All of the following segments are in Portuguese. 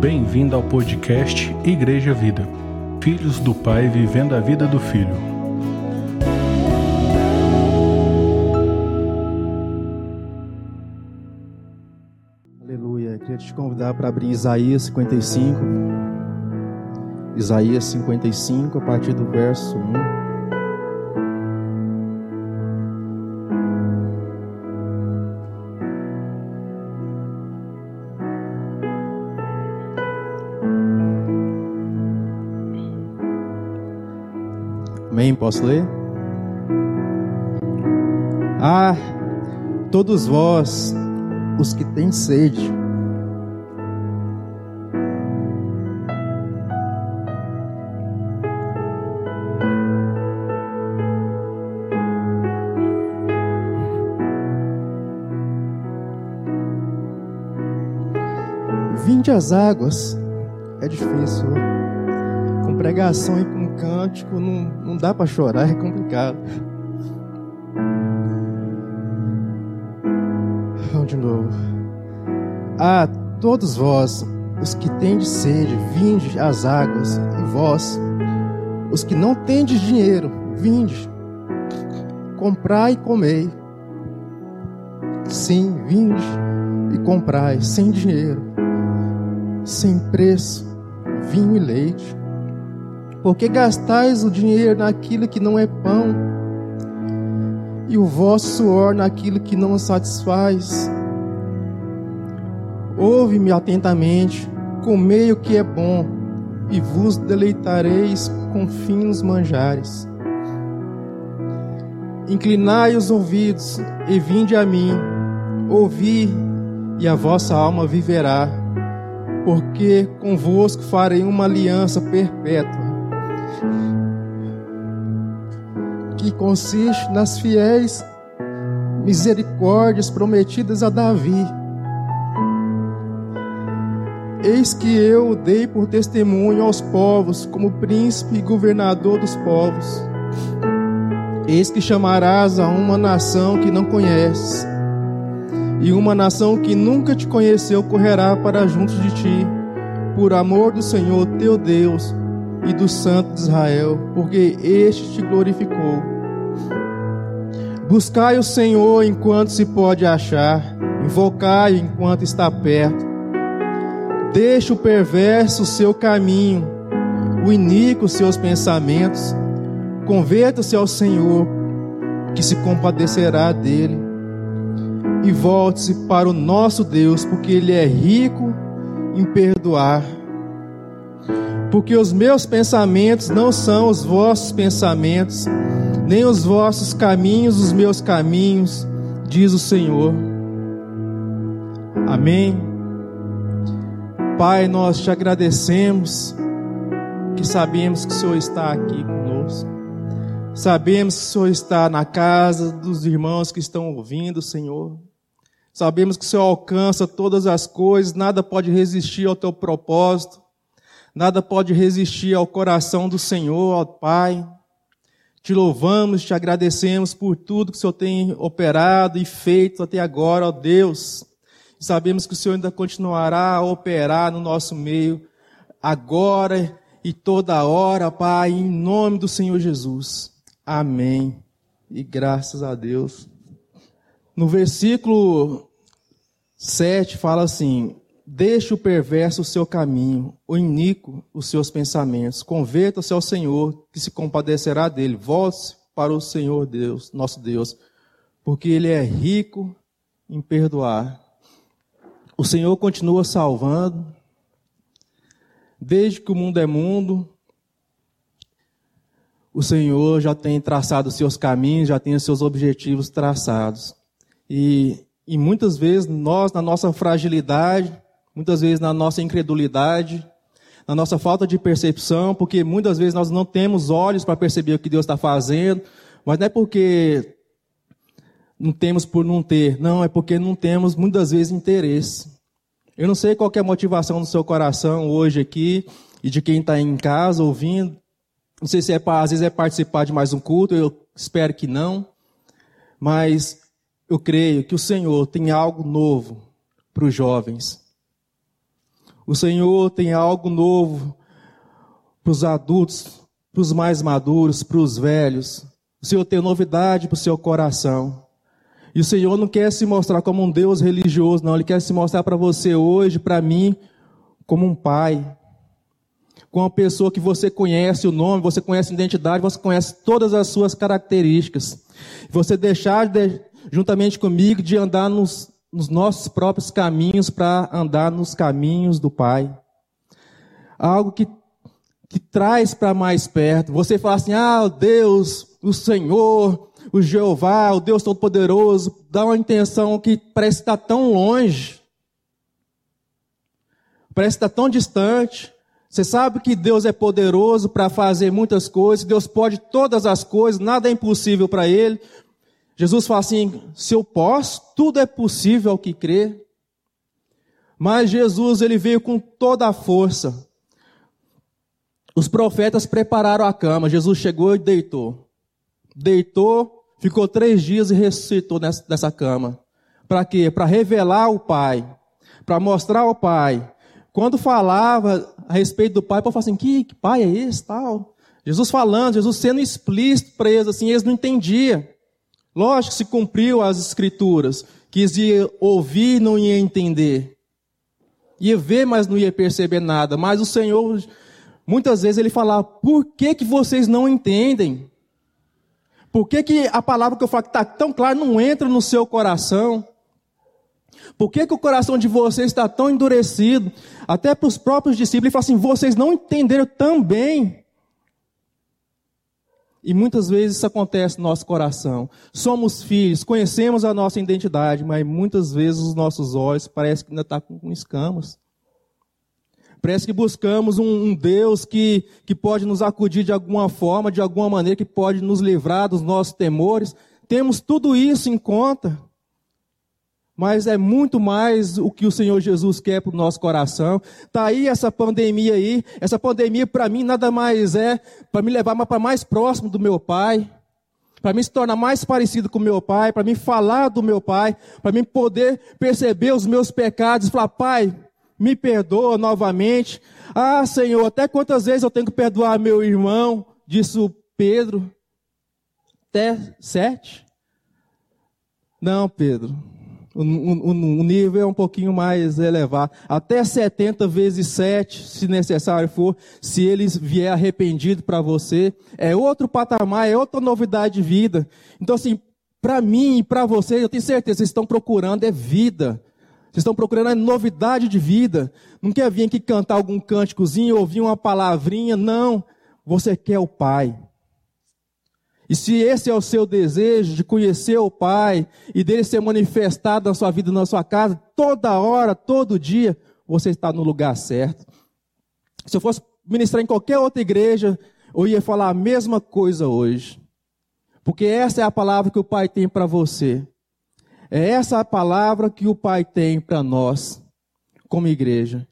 Bem-vindo ao podcast Igreja Vida. Filhos do Pai vivendo a vida do Filho. Aleluia. Queria te convidar para abrir Isaías 55. Isaías 55, a partir do verso 1. Posso ler? Ah, todos vós, os que têm sede, Vinde as águas, é difícil. Com pregação e cântico, não, não dá para chorar, é complicado. Vamos de novo. Ah, todos vós, os que tendes sede, vinde às águas, e vós, os que não tendes dinheiro, vinde, comprai e comei. Sim, vinde e comprai, sem dinheiro, sem preço, vinho e leite porque gastais o dinheiro naquilo que não é pão, e o vosso suor naquilo que não satisfaz. Ouve-me atentamente, comei o que é bom, e vos deleitareis com finos manjares. Inclinai os ouvidos e vinde a mim, ouvi, e a vossa alma viverá, porque convosco farei uma aliança perpétua que consiste nas fiéis misericórdias prometidas a Davi. Eis que eu o dei por testemunho aos povos, como príncipe e governador dos povos. Eis que chamarás a uma nação que não conheces, e uma nação que nunca te conheceu correrá para junto de ti, por amor do Senhor teu Deus e do Santo de Israel, porque este te glorificou. Buscai o Senhor enquanto se pode achar, invocai enquanto está perto. Deixe o perverso o seu caminho, o iníquo seus pensamentos. Converta-se ao Senhor, que se compadecerá dele. E volte-se para o nosso Deus, porque Ele é rico em perdoar porque os meus pensamentos não são os vossos pensamentos, nem os vossos caminhos os meus caminhos, diz o Senhor. Amém. Pai, nós te agradecemos, que sabemos que o Senhor está aqui conosco. Sabemos que o Senhor está na casa dos irmãos que estão ouvindo, Senhor. Sabemos que o Senhor alcança todas as coisas, nada pode resistir ao teu propósito. Nada pode resistir ao coração do Senhor, ó Pai. Te louvamos, te agradecemos por tudo que o Senhor tem operado e feito até agora, ó Deus. Sabemos que o Senhor ainda continuará a operar no nosso meio, agora e toda hora, Pai, em nome do Senhor Jesus. Amém. E graças a Deus. No versículo 7 fala assim: Deixe o perverso o seu caminho, o iníquo os seus pensamentos. Converta-se ao Senhor, que se compadecerá dele. Volte para o Senhor Deus, nosso Deus, porque ele é rico em perdoar. O Senhor continua salvando. Desde que o mundo é mundo, o Senhor já tem traçado os seus caminhos, já tem os seus objetivos traçados. E, e muitas vezes nós, na nossa fragilidade, muitas vezes na nossa incredulidade, na nossa falta de percepção, porque muitas vezes nós não temos olhos para perceber o que Deus está fazendo, mas não é porque não temos por não ter, não, é porque não temos muitas vezes interesse. Eu não sei qual é a motivação do seu coração hoje aqui e de quem está em casa ouvindo. Não sei se é às vezes é participar de mais um culto, eu espero que não, mas eu creio que o Senhor tem algo novo para os jovens. O Senhor tem algo novo para os adultos, para os mais maduros, para os velhos. O Senhor tem novidade para o seu coração. E o Senhor não quer se mostrar como um Deus religioso, não. Ele quer se mostrar para você hoje, para mim, como um pai. Com uma pessoa que você conhece o nome, você conhece a identidade, você conhece todas as suas características. Você deixar, de, juntamente comigo, de andar nos, nos nossos próprios caminhos para andar nos caminhos do Pai. Algo que, que traz para mais perto. Você fala assim: ah, Deus, o Senhor, o Jeová, o Deus Todo-Poderoso, dá uma intenção que parece estar tão longe, parece estar tão distante. Você sabe que Deus é poderoso para fazer muitas coisas, Deus pode todas as coisas, nada é impossível para Ele. Jesus fala assim: se eu posso, tudo é possível ao que crê. Mas Jesus, ele veio com toda a força. Os profetas prepararam a cama, Jesus chegou e deitou. Deitou, ficou três dias e ressuscitou nessa, nessa cama. Para quê? Para revelar o Pai, para mostrar ao Pai. Quando falava a respeito do Pai, o povo falava assim: que, que Pai é esse? Tal. Jesus falando, Jesus sendo explícito para eles, assim, eles não entendiam. Lógico que se cumpriu as escrituras, quis ia ouvir não ia entender. Ia ver, mas não ia perceber nada. Mas o Senhor, muitas vezes ele falava, por que, que vocês não entendem? Por que, que a palavra que eu falo que está tão clara não entra no seu coração? Por que, que o coração de vocês está tão endurecido? Até para os próprios discípulos, ele fala assim: vocês não entenderam também. E muitas vezes isso acontece no nosso coração. Somos filhos, conhecemos a nossa identidade, mas muitas vezes os nossos olhos parecem que ainda estão tá com escamas. Parece que buscamos um, um, Deus que, que pode nos acudir de alguma forma, de alguma maneira, que pode nos livrar dos nossos temores. Temos tudo isso em conta. Mas é muito mais o que o Senhor Jesus quer para o nosso coração. Está aí essa pandemia aí. Essa pandemia para mim nada mais é para me levar para mais próximo do meu Pai. Para mim se tornar mais parecido com meu Pai. Para mim falar do meu Pai. Para mim poder perceber os meus pecados falar, Pai, me perdoa novamente. Ah, Senhor, até quantas vezes eu tenho que perdoar meu irmão? Disse o Pedro. Até sete? Não, Pedro. O, o, o, nível é um pouquinho mais elevado. Até 70 vezes 7, se necessário for, se eles vier arrependido para você. É outro patamar, é outra novidade de vida. Então, assim, para mim e para vocês, eu tenho certeza, vocês estão procurando é vida. Vocês estão procurando é novidade de vida. Não quer vir aqui cantar algum cânticozinho, ouvir uma palavrinha. Não. Você quer o Pai. E se esse é o seu desejo de conhecer o Pai e dele ser manifestado na sua vida, na sua casa, toda hora, todo dia, você está no lugar certo. Se eu fosse ministrar em qualquer outra igreja, eu ia falar a mesma coisa hoje. Porque essa é a palavra que o Pai tem para você. É essa a palavra que o Pai tem para nós, como igreja.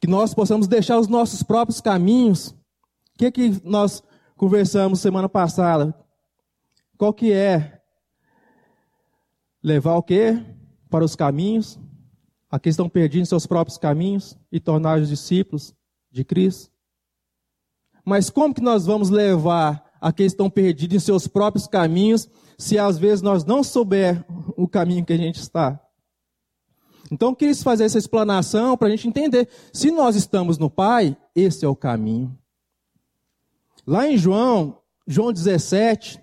Que nós possamos deixar os nossos próprios caminhos. O que, que nós conversamos semana passada? Qual que é? Levar o quê? Para os caminhos, aqueles estão perdidos seus próprios caminhos e tornar os discípulos de Cristo. Mas como que nós vamos levar aqueles que estão perdidos em seus próprios caminhos se às vezes nós não souber o caminho que a gente está. Então eu quis fazer essa explanação para a gente entender. Se nós estamos no Pai, esse é o caminho. Lá em João, João 17,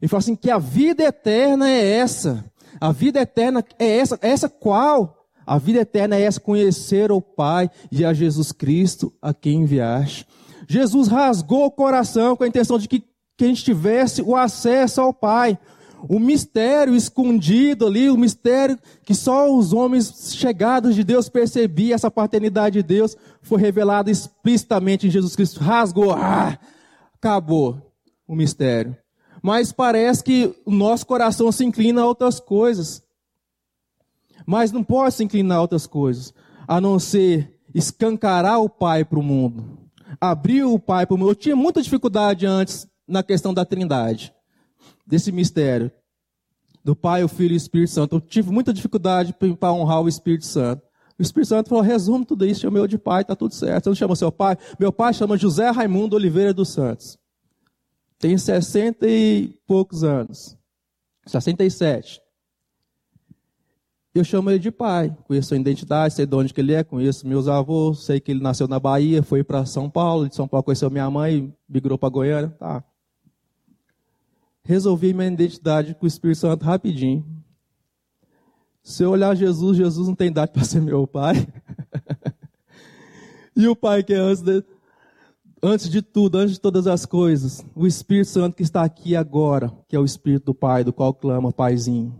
ele fala assim que a vida eterna é essa. A vida eterna é essa. Essa qual? A vida eterna é essa, conhecer o Pai e a Jesus Cristo a quem enviaste. Jesus rasgou o coração com a intenção de que que a gente tivesse o acesso ao Pai. O mistério escondido ali, o mistério que só os homens chegados de Deus percebiam, essa paternidade de Deus, foi revelado explicitamente em Jesus Cristo. Rasgou, ah, acabou o mistério. Mas parece que o nosso coração se inclina a outras coisas. Mas não pode se inclinar a outras coisas, a não ser escancarar o Pai para o mundo. Abrir o Pai para o mundo. Eu tinha muita dificuldade antes na questão da trindade, desse mistério, do Pai, o Filho e o Espírito Santo. Eu tive muita dificuldade para honrar o Espírito Santo. O Espírito Santo falou: resume tudo isso, chama eu de pai, está tudo certo. Você não chama seu pai? Meu pai chama José Raimundo Oliveira dos Santos. Tem 60 e poucos anos. 67. Eu chamo ele de pai, conheço a identidade, sei de onde que ele é, conheço meus avós, sei que ele nasceu na Bahia, foi para São Paulo, de São Paulo conheceu minha mãe, migrou para Goiânia, tá. Resolvi minha identidade com o Espírito Santo rapidinho. Se eu olhar Jesus, Jesus não tem idade para ser meu pai. e o pai que é antes de, antes de tudo, antes de todas as coisas, o Espírito Santo que está aqui agora, que é o Espírito do Pai, do qual clama, Paizinho.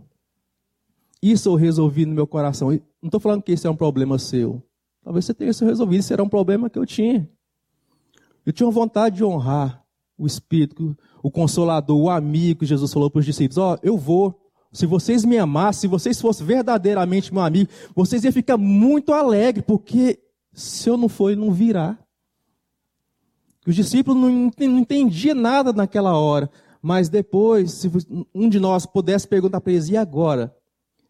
Isso eu resolvi no meu coração. Não estou falando que isso é um problema seu. Talvez você tenha isso resolvido, isso era um problema que eu tinha. Eu tinha vontade de honrar o Espírito, o Consolador, o amigo que Jesus falou para os discípulos: Ó, oh, eu vou. Se vocês me amassem, se vocês fossem verdadeiramente meu amigo, vocês iam ficar muito alegres, porque se eu não for, ele não virá. Os discípulos não entendiam nada naquela hora. Mas depois, se um de nós pudesse perguntar para eles, e agora?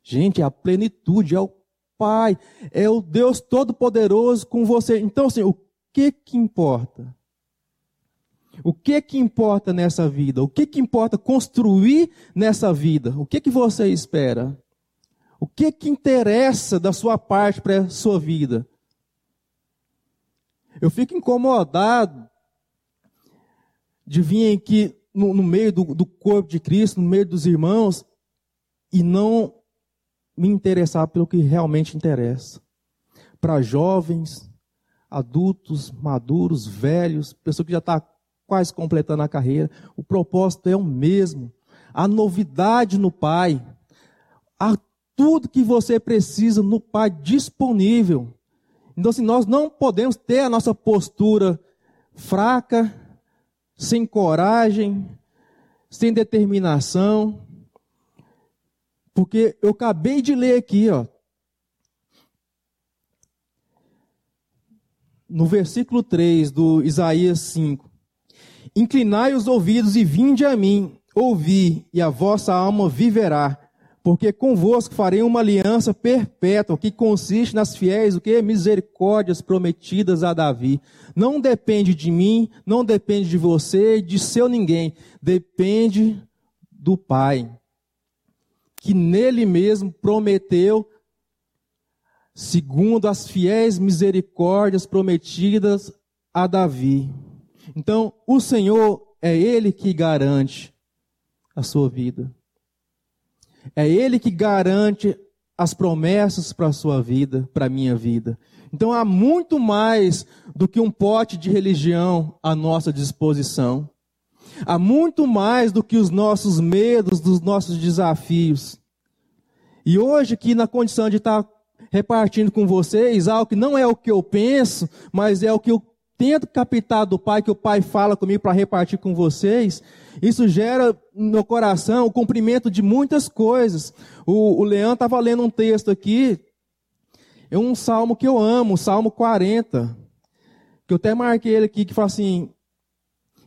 Gente, é a plenitude, é o Pai, é o Deus Todo-Poderoso com você. Então, assim, o que que importa? O que que importa nessa vida? O que que importa construir nessa vida? O que que você espera? O que que interessa da sua parte para a sua vida? Eu fico incomodado vir aqui no, no meio do, do corpo de Cristo, no meio dos irmãos, e não me interessar pelo que realmente interessa. Para jovens, adultos, maduros, velhos, pessoa que já está quase completando a carreira, o propósito é o mesmo. A novidade no Pai, há tudo que você precisa no Pai disponível. Então, assim, nós não podemos ter a nossa postura fraca, sem coragem, sem determinação, porque eu acabei de ler aqui, ó. No versículo 3 do Isaías 5. Inclinai os ouvidos e vinde a mim, ouvi, e a vossa alma viverá, porque convosco farei uma aliança perpétua, que consiste nas fiéis, o que? Misericórdias prometidas a Davi. Não depende de mim, não depende de você, de seu ninguém, depende do Pai que nele mesmo prometeu, segundo as fiéis misericórdias prometidas a Davi. Então, o Senhor é Ele que garante a sua vida. É Ele que garante as promessas para a sua vida, para a minha vida. Então há muito mais do que um pote de religião à nossa disposição. Há muito mais do que os nossos medos, dos nossos desafios. E hoje, aqui na condição de estar repartindo com vocês algo que não é o que eu penso, mas é o que eu tento captar do Pai, que o Pai fala comigo para repartir com vocês, isso gera no coração o cumprimento de muitas coisas. O, o Leão estava lendo um texto aqui, é um salmo que eu amo, o Salmo 40, que eu até marquei ele aqui, que fala assim: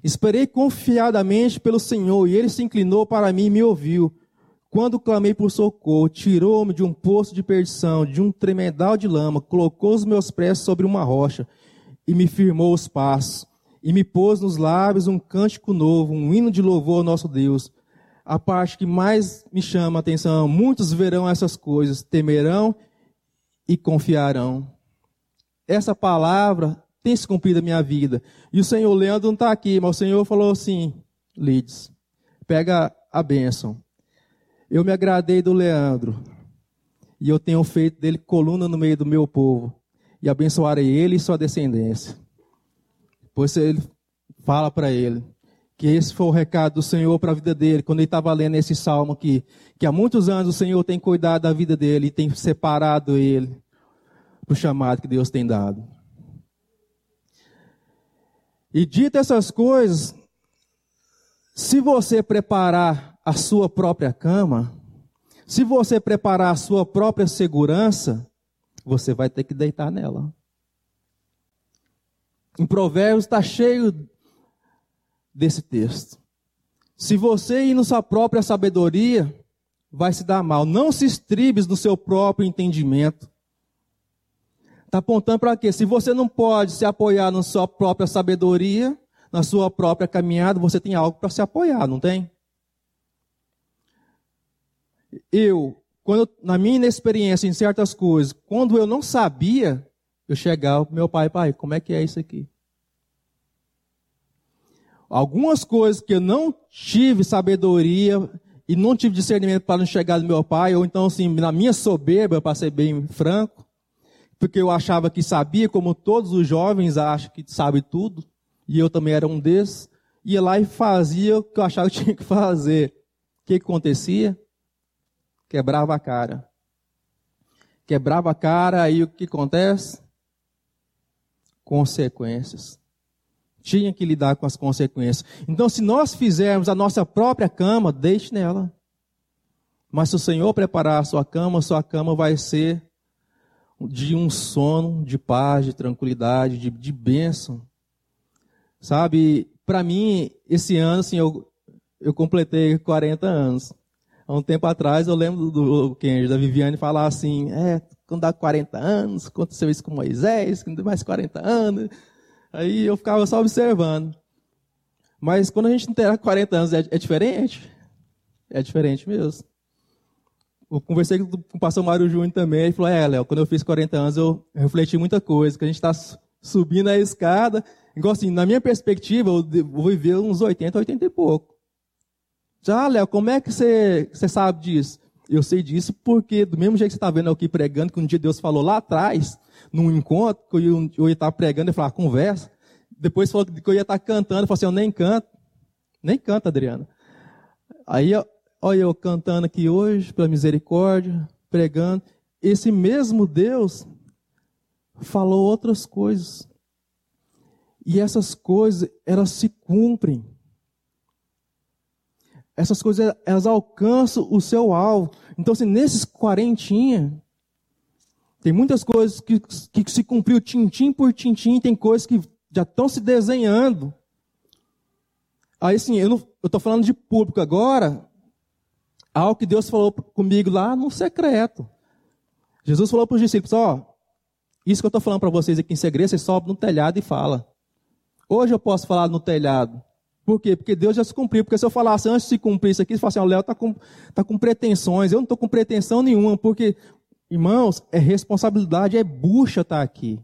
Esperei confiadamente pelo Senhor, e ele se inclinou para mim e me ouviu. Quando clamei por socorro, tirou-me de um poço de perdição, de um tremedal de lama, colocou os meus pés sobre uma rocha e me firmou os passos. E me pôs nos lábios um cântico novo, um hino de louvor ao nosso Deus. A parte que mais me chama a atenção, muitos verão essas coisas, temerão e confiarão. Essa palavra tem se cumprido na minha vida. E o Senhor Leandro não está aqui, mas o Senhor falou assim: Lides, pega a bênção. Eu me agradei do Leandro. E eu tenho feito dele coluna no meio do meu povo. E abençoarei ele e sua descendência. Pois ele fala para ele que esse foi o recado do Senhor para a vida dele, quando ele estava lendo esse salmo aqui, que há muitos anos o Senhor tem cuidado da vida dele e tem separado ele para o chamado que Deus tem dado. E dito essas coisas, se você preparar a sua própria cama, se você preparar a sua própria segurança, você vai ter que deitar nela. Em Provérbios está cheio desse texto. Se você ir na sua própria sabedoria, vai se dar mal. Não se estribes no seu próprio entendimento. Está apontando para quê? Se você não pode se apoiar na sua própria sabedoria, na sua própria caminhada, você tem algo para se apoiar, não tem? Eu, quando na minha inexperiência em certas coisas, quando eu não sabia, eu chegava para meu pai, pai, como é que é isso aqui? Algumas coisas que eu não tive sabedoria e não tive discernimento para não chegar do meu pai, ou então assim, na minha soberba, para ser bem franco, porque eu achava que sabia, como todos os jovens acham que sabe tudo, e eu também era um desses, ia lá e fazia o que eu achava que tinha que fazer. O que, que acontecia? Quebrava a cara. Quebrava a cara, aí o que acontece? Consequências. Tinha que lidar com as consequências. Então, se nós fizermos a nossa própria cama, deixe nela. Mas se o Senhor preparar a sua cama, sua cama vai ser de um sono de paz, de tranquilidade, de, de bênção. Sabe, para mim, esse ano, assim, eu, eu completei 40 anos. Há um tempo atrás, eu lembro do, Kenji, da Viviane, falar assim, é, quando dá 40 anos, aconteceu isso com Moisés, mais 40 anos. Aí eu ficava só observando. Mas quando a gente tem 40 anos, é, é diferente? É diferente mesmo. Eu conversei com o pastor Mário Júnior também, ele falou, é, Léo, quando eu fiz 40 anos, eu refleti muita coisa, que a gente está subindo a escada, igual assim, na minha perspectiva, eu vou viver uns 80, 80 e pouco. Já, Léo, como é que você, você sabe disso? Eu sei disso porque, do mesmo jeito que você está vendo aqui pregando, que um dia Deus falou lá atrás, num encontro, que eu, eu ia estar pregando e falar, conversa. Depois falou que eu ia estar cantando, eu falei assim, eu nem canto. Nem canto, Adriana. Aí Olha eu cantando aqui hoje, pela misericórdia, pregando. Esse mesmo Deus falou outras coisas. E essas coisas, elas se cumprem. Essas coisas, elas alcançam o seu alvo. Então, assim, nesses quarentinha, tem muitas coisas que, que se cumpriu tintim por tintim, tem coisas que já estão se desenhando. Aí, assim, eu estou falando de público agora, Algo que Deus falou comigo lá no secreto. Jesus falou para os discípulos: Ó, isso que eu estou falando para vocês aqui em segredo, você sobe no telhado e fala. Hoje eu posso falar no telhado. Por quê? Porque Deus já se cumpriu. Porque se eu falasse antes de se cumprir isso aqui, você fala assim: o Léo está com, tá com pretensões. Eu não estou com pretensão nenhuma. Porque, irmãos, é responsabilidade, é bucha estar tá aqui.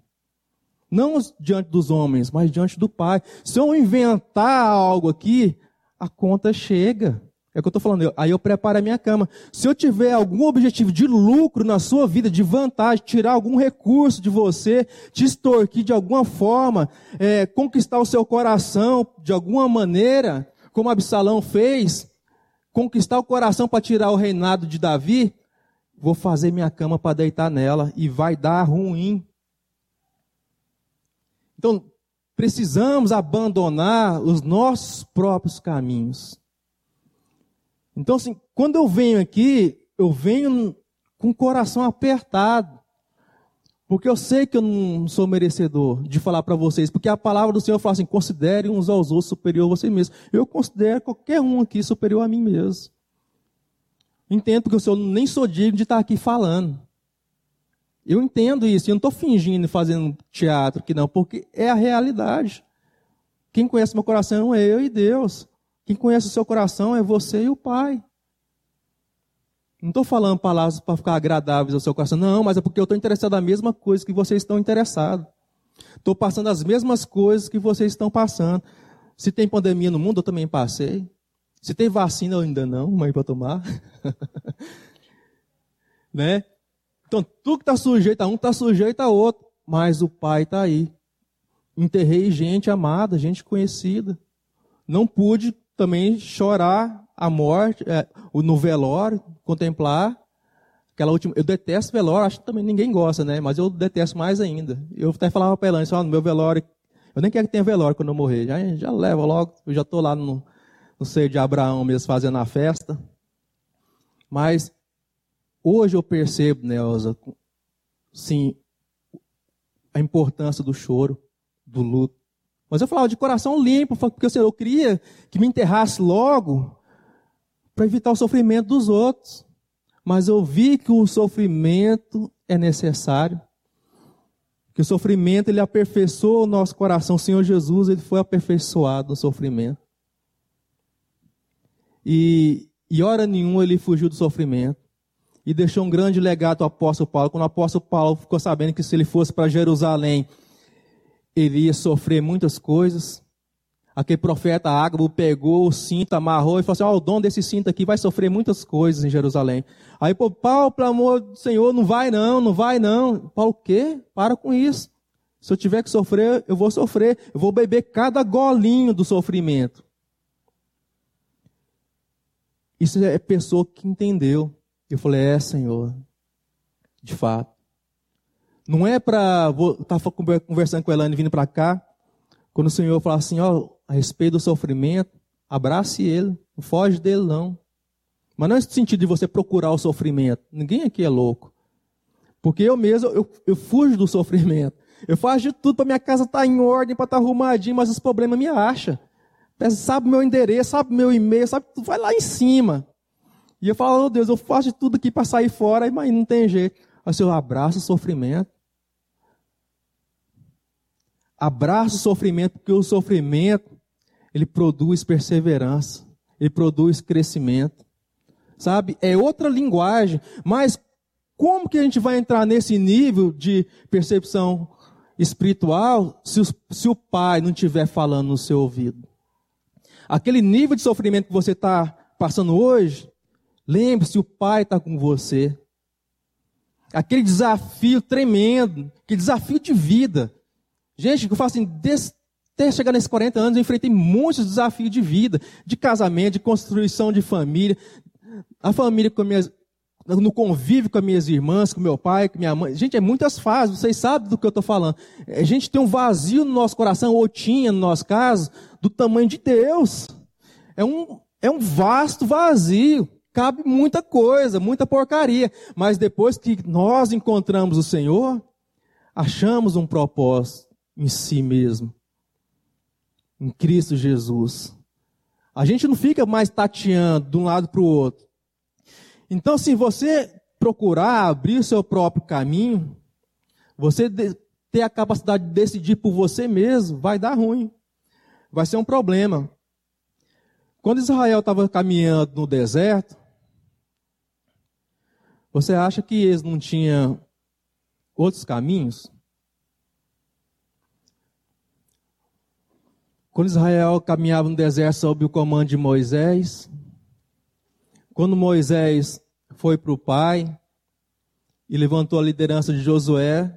Não diante dos homens, mas diante do Pai. Se eu inventar algo aqui, a conta chega. É o que eu estou falando. Aí eu preparo a minha cama. Se eu tiver algum objetivo de lucro na sua vida, de vantagem, tirar algum recurso de você, te extorquir de alguma forma, é, conquistar o seu coração de alguma maneira, como Absalão fez, conquistar o coração para tirar o reinado de Davi, vou fazer minha cama para deitar nela e vai dar ruim. Então, precisamos abandonar os nossos próprios caminhos. Então, assim, quando eu venho aqui, eu venho com o coração apertado. Porque eu sei que eu não sou merecedor de falar para vocês, porque a palavra do Senhor fala assim: considere uns aos outros superior a você mesmo. Eu considero qualquer um aqui superior a mim mesmo. Entendo que o Senhor nem sou digno de estar aqui falando. Eu entendo isso, eu não estou fingindo fazendo teatro aqui, não, porque é a realidade. Quem conhece meu coração é eu e Deus. Quem conhece o seu coração é você e o Pai. Não estou falando palavras para ficar agradáveis ao seu coração, não, mas é porque eu estou interessado na mesma coisa que vocês estão interessados. Estou passando as mesmas coisas que vocês estão passando. Se tem pandemia no mundo, eu também passei. Se tem vacina, eu ainda não, mãe, para tomar. né? Então, tudo que está sujeito a um, está sujeito a outro. Mas o Pai está aí. Enterrei gente amada, gente conhecida. Não pude também chorar a morte, é, no velório, contemplar aquela última. Eu detesto velório, acho que também ninguém gosta, né? Mas eu detesto mais ainda. Eu até falava para ela, no meu velório, eu nem quero que tenha velório quando eu morrer. Já, já leva logo, eu já estou lá no, no seio de Abraão mesmo fazendo a festa. Mas hoje eu percebo, Nelza, sim, a importância do choro, do luto. Mas eu falava de coração limpo, porque o Senhor queria que me enterrasse logo para evitar o sofrimento dos outros. Mas eu vi que o sofrimento é necessário. Que o sofrimento ele aperfeiçoa o nosso coração. O Senhor Jesus ele foi aperfeiçoado no sofrimento. E, e hora nenhuma ele fugiu do sofrimento. E deixou um grande legado ao apóstolo Paulo. Quando o apóstolo Paulo ficou sabendo que se ele fosse para Jerusalém, ele ia sofrer muitas coisas. Aquele profeta Ágabo pegou o cinto, amarrou e falou assim: Ó, oh, o dono desse cinto aqui vai sofrer muitas coisas em Jerusalém. Aí, pô, Paulo, pelo amor do Senhor, não vai não, não vai não. Paulo, o quê? Para com isso. Se eu tiver que sofrer, eu vou sofrer. Eu vou beber cada golinho do sofrimento. Isso é pessoa que entendeu. Eu falei: É, Senhor, de fato. Não é para. Estar tá conversando com a Elane vindo para cá. Quando o Senhor fala assim: Ó, a respeito do sofrimento, abrace ele, não foge dele não. Mas não é no sentido de você procurar o sofrimento. Ninguém aqui é louco. Porque eu mesmo, eu, eu fujo do sofrimento. Eu faço de tudo para minha casa estar tá em ordem, para estar tá arrumadinho, mas os problemas me acham. Sabe meu endereço, sabe meu e-mail, sabe tudo, vai lá em cima. E eu falo, oh Deus, eu faço de tudo aqui para sair fora, mas não tem jeito. Aí eu abraço o sofrimento. Abraço o sofrimento, porque o sofrimento ele produz perseverança, ele produz crescimento. Sabe? É outra linguagem, mas como que a gente vai entrar nesse nível de percepção espiritual se, se o pai não estiver falando no seu ouvido? Aquele nível de sofrimento que você está passando hoje, lembre-se, o pai está com você. Aquele desafio tremendo, que desafio de vida. Gente, eu falo assim, des, até chegar nesses 40 anos, eu enfrentei muitos desafios de vida, de casamento, de construção de família, a família com minhas, no convívio com as minhas irmãs, com meu pai, com minha mãe. Gente, é muitas fases, vocês sabem do que eu estou falando. A gente tem um vazio no nosso coração, ou tinha no nosso caso, do tamanho de Deus. É um, é um vasto vazio. Cabe muita coisa, muita porcaria. Mas depois que nós encontramos o Senhor, achamos um propósito em si mesmo em Cristo Jesus. A gente não fica mais tateando de um lado para o outro. Então, se você procurar abrir seu próprio caminho, você ter a capacidade de decidir por você mesmo, vai dar ruim. Vai ser um problema. Quando Israel estava caminhando no deserto, você acha que eles não tinham outros caminhos? Quando Israel caminhava no deserto sob o comando de Moisés, quando Moisés foi para o pai e levantou a liderança de Josué,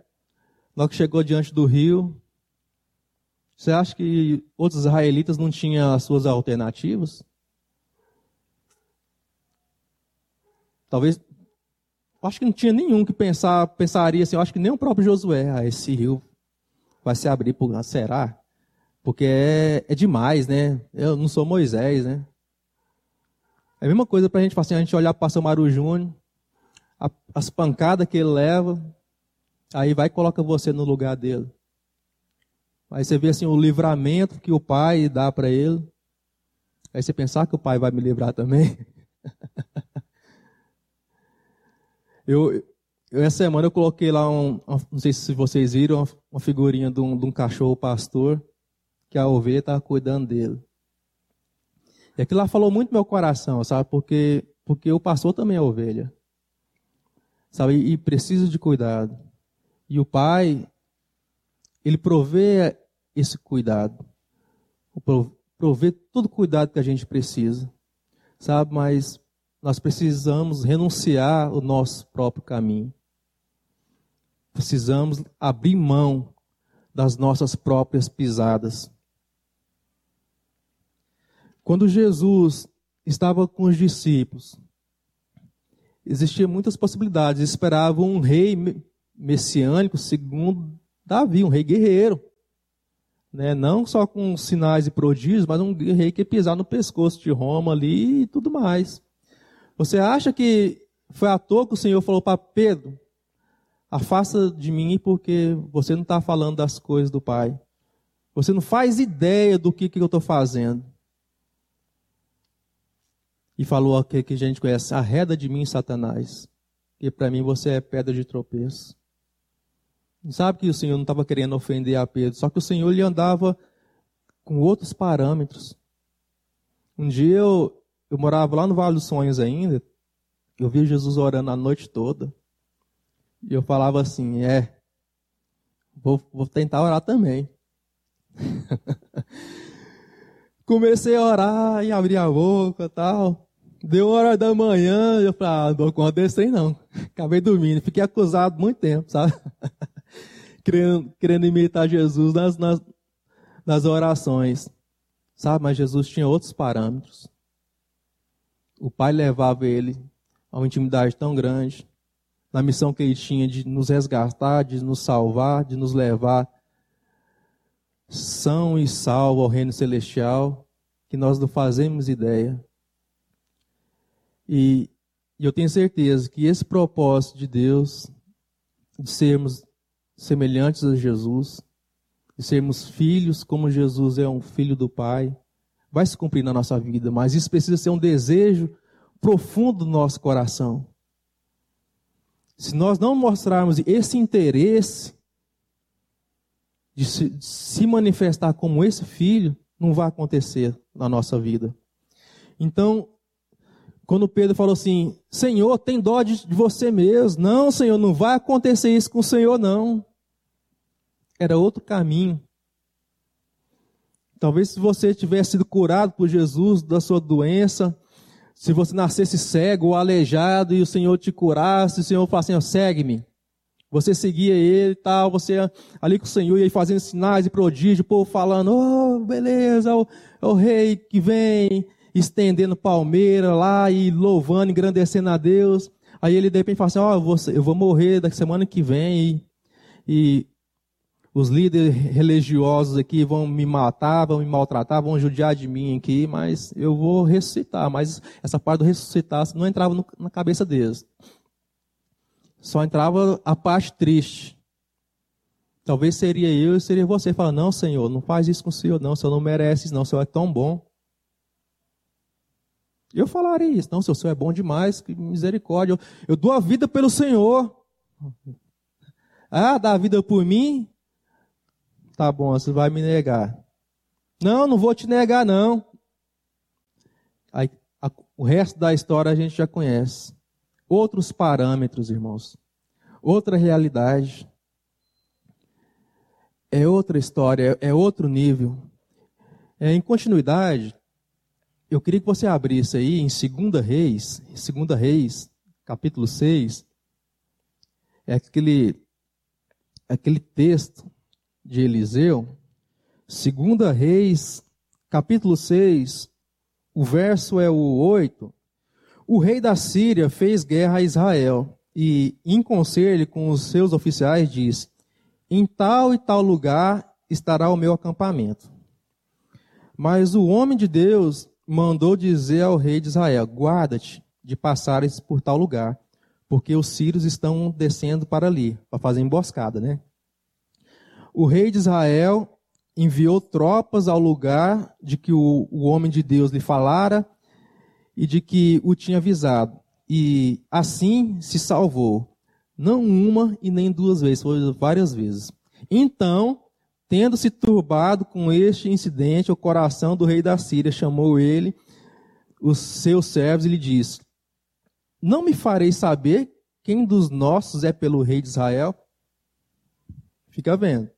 logo que chegou diante do rio, você acha que outros israelitas não tinham as suas alternativas? Talvez, acho que não tinha nenhum que pensar, pensaria assim, acho que nem o próprio Josué, ah, esse rio vai se abrir, por, será? Porque é, é demais, né? Eu não sou Moisés, né? É a mesma coisa para a gente, assim, a gente olhar para Samaru Júnior, as pancadas que ele leva, aí vai e coloca você no lugar dele. Aí você vê assim o livramento que o pai dá para ele. Aí você pensar que o pai vai me livrar também. eu, eu, essa semana eu coloquei lá um, não sei se vocês viram, uma figurinha de um, de um cachorro pastor que a ovelha estava cuidando dele. E aquilo lá falou muito meu coração, sabe? Porque, porque o pastor também é ovelha. Sabe? E precisa de cuidado. E o pai, ele provê esse cuidado. Provê todo o cuidado que a gente precisa. Sabe? Mas nós precisamos renunciar o nosso próprio caminho. Precisamos abrir mão das nossas próprias pisadas. Quando Jesus estava com os discípulos, existiam muitas possibilidades. Esperavam um rei messiânico, segundo Davi, um rei guerreiro. Né? Não só com sinais e prodígios, mas um rei que ia pisar no pescoço de Roma ali e tudo mais. Você acha que foi à toa que o Senhor falou para Pedro: afasta de mim porque você não está falando das coisas do Pai. Você não faz ideia do que, que eu estou fazendo e falou aqui que a gente conhece: arreda de mim, Satanás, que para mim você é pedra de tropeço. Sabe que o Senhor não estava querendo ofender a Pedro, só que o Senhor ele andava com outros parâmetros. Um dia eu, eu morava lá no Vale dos Sonhos ainda, eu via Jesus orando a noite toda. E eu falava assim: é, vou, vou tentar orar também. Comecei a orar e abrir a boca e tal. Deu hora da manhã, eu falei, ah, não desse trem não. Acabei dormindo, fiquei acusado muito tempo, sabe? querendo, querendo imitar Jesus nas, nas, nas orações. Sabe, mas Jesus tinha outros parâmetros. O Pai levava ele a uma intimidade tão grande, na missão que ele tinha de nos resgatar, de nos salvar, de nos levar são e salvo ao reino celestial, que nós não fazemos ideia. E, e eu tenho certeza que esse propósito de Deus, de sermos semelhantes a Jesus, de sermos filhos como Jesus é um filho do Pai, vai se cumprir na nossa vida, mas isso precisa ser um desejo profundo do nosso coração. Se nós não mostrarmos esse interesse de se, de se manifestar como esse filho, não vai acontecer na nossa vida. Então, quando Pedro falou assim: Senhor, tem dó de, de você mesmo. Não, Senhor, não vai acontecer isso com o Senhor, não. Era outro caminho. Talvez se você tivesse sido curado por Jesus da sua doença, se você nascesse cego ou aleijado e o Senhor te curasse, o Senhor falasse assim, segue-me. Você seguia ele e tal, você ali com o Senhor ia fazendo sinais e prodígios, o povo falando, oh, beleza, é o, é o rei que vem, estendendo palmeira lá e louvando, engrandecendo a Deus. Aí ele de repente fala assim, ó, eu, vou, eu vou morrer da semana que vem e, e os líderes religiosos aqui vão me matar, vão me maltratar, vão judiar de mim aqui, mas eu vou ressuscitar. Mas essa parte do ressuscitar não entrava no, na cabeça deles. Só entrava a parte triste. Talvez seria eu e seria você. Fala, não, Senhor, não faz isso com o Senhor, não. O Senhor não merece não. O Senhor é tão bom. Eu falaria isso. Não, o Senhor é bom demais, que misericórdia. Eu, eu dou a vida pelo Senhor. Ah, dá a vida por mim? Tá bom, você vai me negar. Não, não vou te negar, não. Aí, a, o resto da história a gente já conhece outros parâmetros, irmãos, outra realidade, é outra história, é outro nível. É, em continuidade, eu queria que você abrisse aí em 2 Reis, 2 Reis, capítulo 6, é aquele, aquele texto de Eliseu, 2 Reis, capítulo 6, o verso é o 8, o rei da Síria fez guerra a Israel e, em conselho com os seus oficiais, disse: Em tal e tal lugar estará o meu acampamento. Mas o homem de Deus mandou dizer ao rei de Israel: Guarda-te de passares por tal lugar, porque os sírios estão descendo para ali, para fazer emboscada, né? O rei de Israel enviou tropas ao lugar de que o, o homem de Deus lhe falara e de que o tinha avisado. E assim se salvou. Não uma e nem duas vezes, foi várias vezes. Então, tendo se turbado com este incidente, o coração do rei da Síria chamou ele, os seus servos, e lhe disse: Não me farei saber quem dos nossos é pelo rei de Israel? Fica vendo.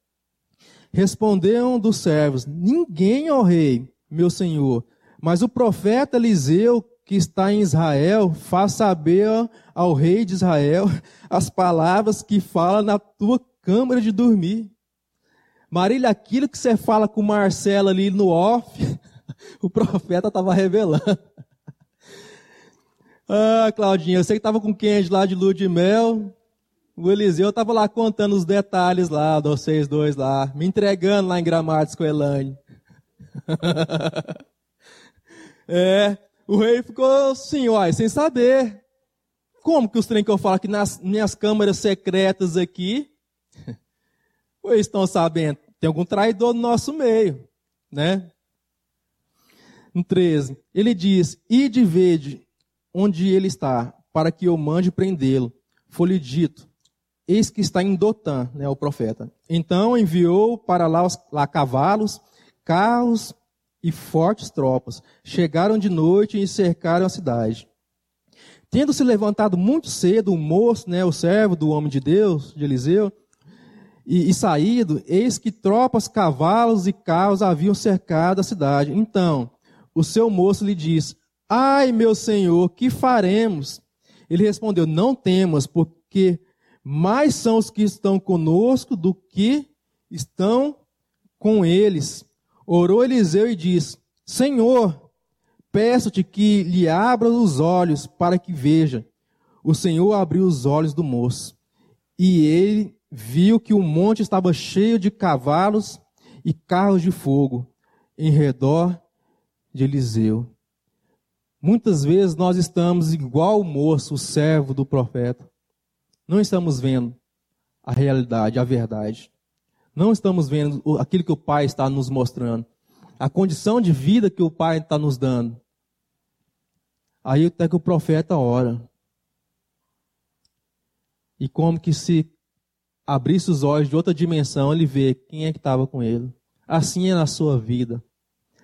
Responderam dos servos: Ninguém, ó rei, meu senhor, mas o profeta Eliseu, que está em Israel, faz saber ao rei de Israel as palavras que fala na tua câmara de dormir. Marília, aquilo que você fala com Marcelo ali no off, o profeta estava revelando. Ah, Claudinha, eu sei que estava com quem lá de lua de mel. O Eliseu estava lá contando os detalhes lá, de vocês dois lá, me entregando lá em Gramados com Elane. É, o rei ficou assim, uai, sem saber. Como que os trem que eu falo aqui nas minhas câmaras secretas aqui, estão sabendo? Tem algum traidor no nosso meio, né? No 13, ele diz, ide vede onde ele está, para que eu mande prendê-lo. Foi-lhe dito, eis que está em Dotã, né, o profeta. Então enviou para lá, lá cavalos, carros e fortes tropas. Chegaram de noite e cercaram a cidade. Tendo se levantado muito cedo o moço, né, o servo do homem de Deus, de Eliseu, e, e saído, eis que tropas, cavalos e carros haviam cercado a cidade. Então, o seu moço lhe disse: Ai, meu senhor, que faremos? Ele respondeu: Não temos, porque mais são os que estão conosco do que estão com eles. Orou Eliseu e disse: Senhor, peço-te que lhe abra os olhos para que veja. O Senhor abriu os olhos do moço, e ele viu que o monte estava cheio de cavalos e carros de fogo em redor de Eliseu. Muitas vezes nós estamos igual o moço, o servo do profeta. Não estamos vendo a realidade, a verdade. Não estamos vendo aquilo que o Pai está nos mostrando. A condição de vida que o Pai está nos dando. Aí até que o profeta ora. E como que se abrisse os olhos de outra dimensão, ele vê quem é que estava com ele. Assim é na sua vida.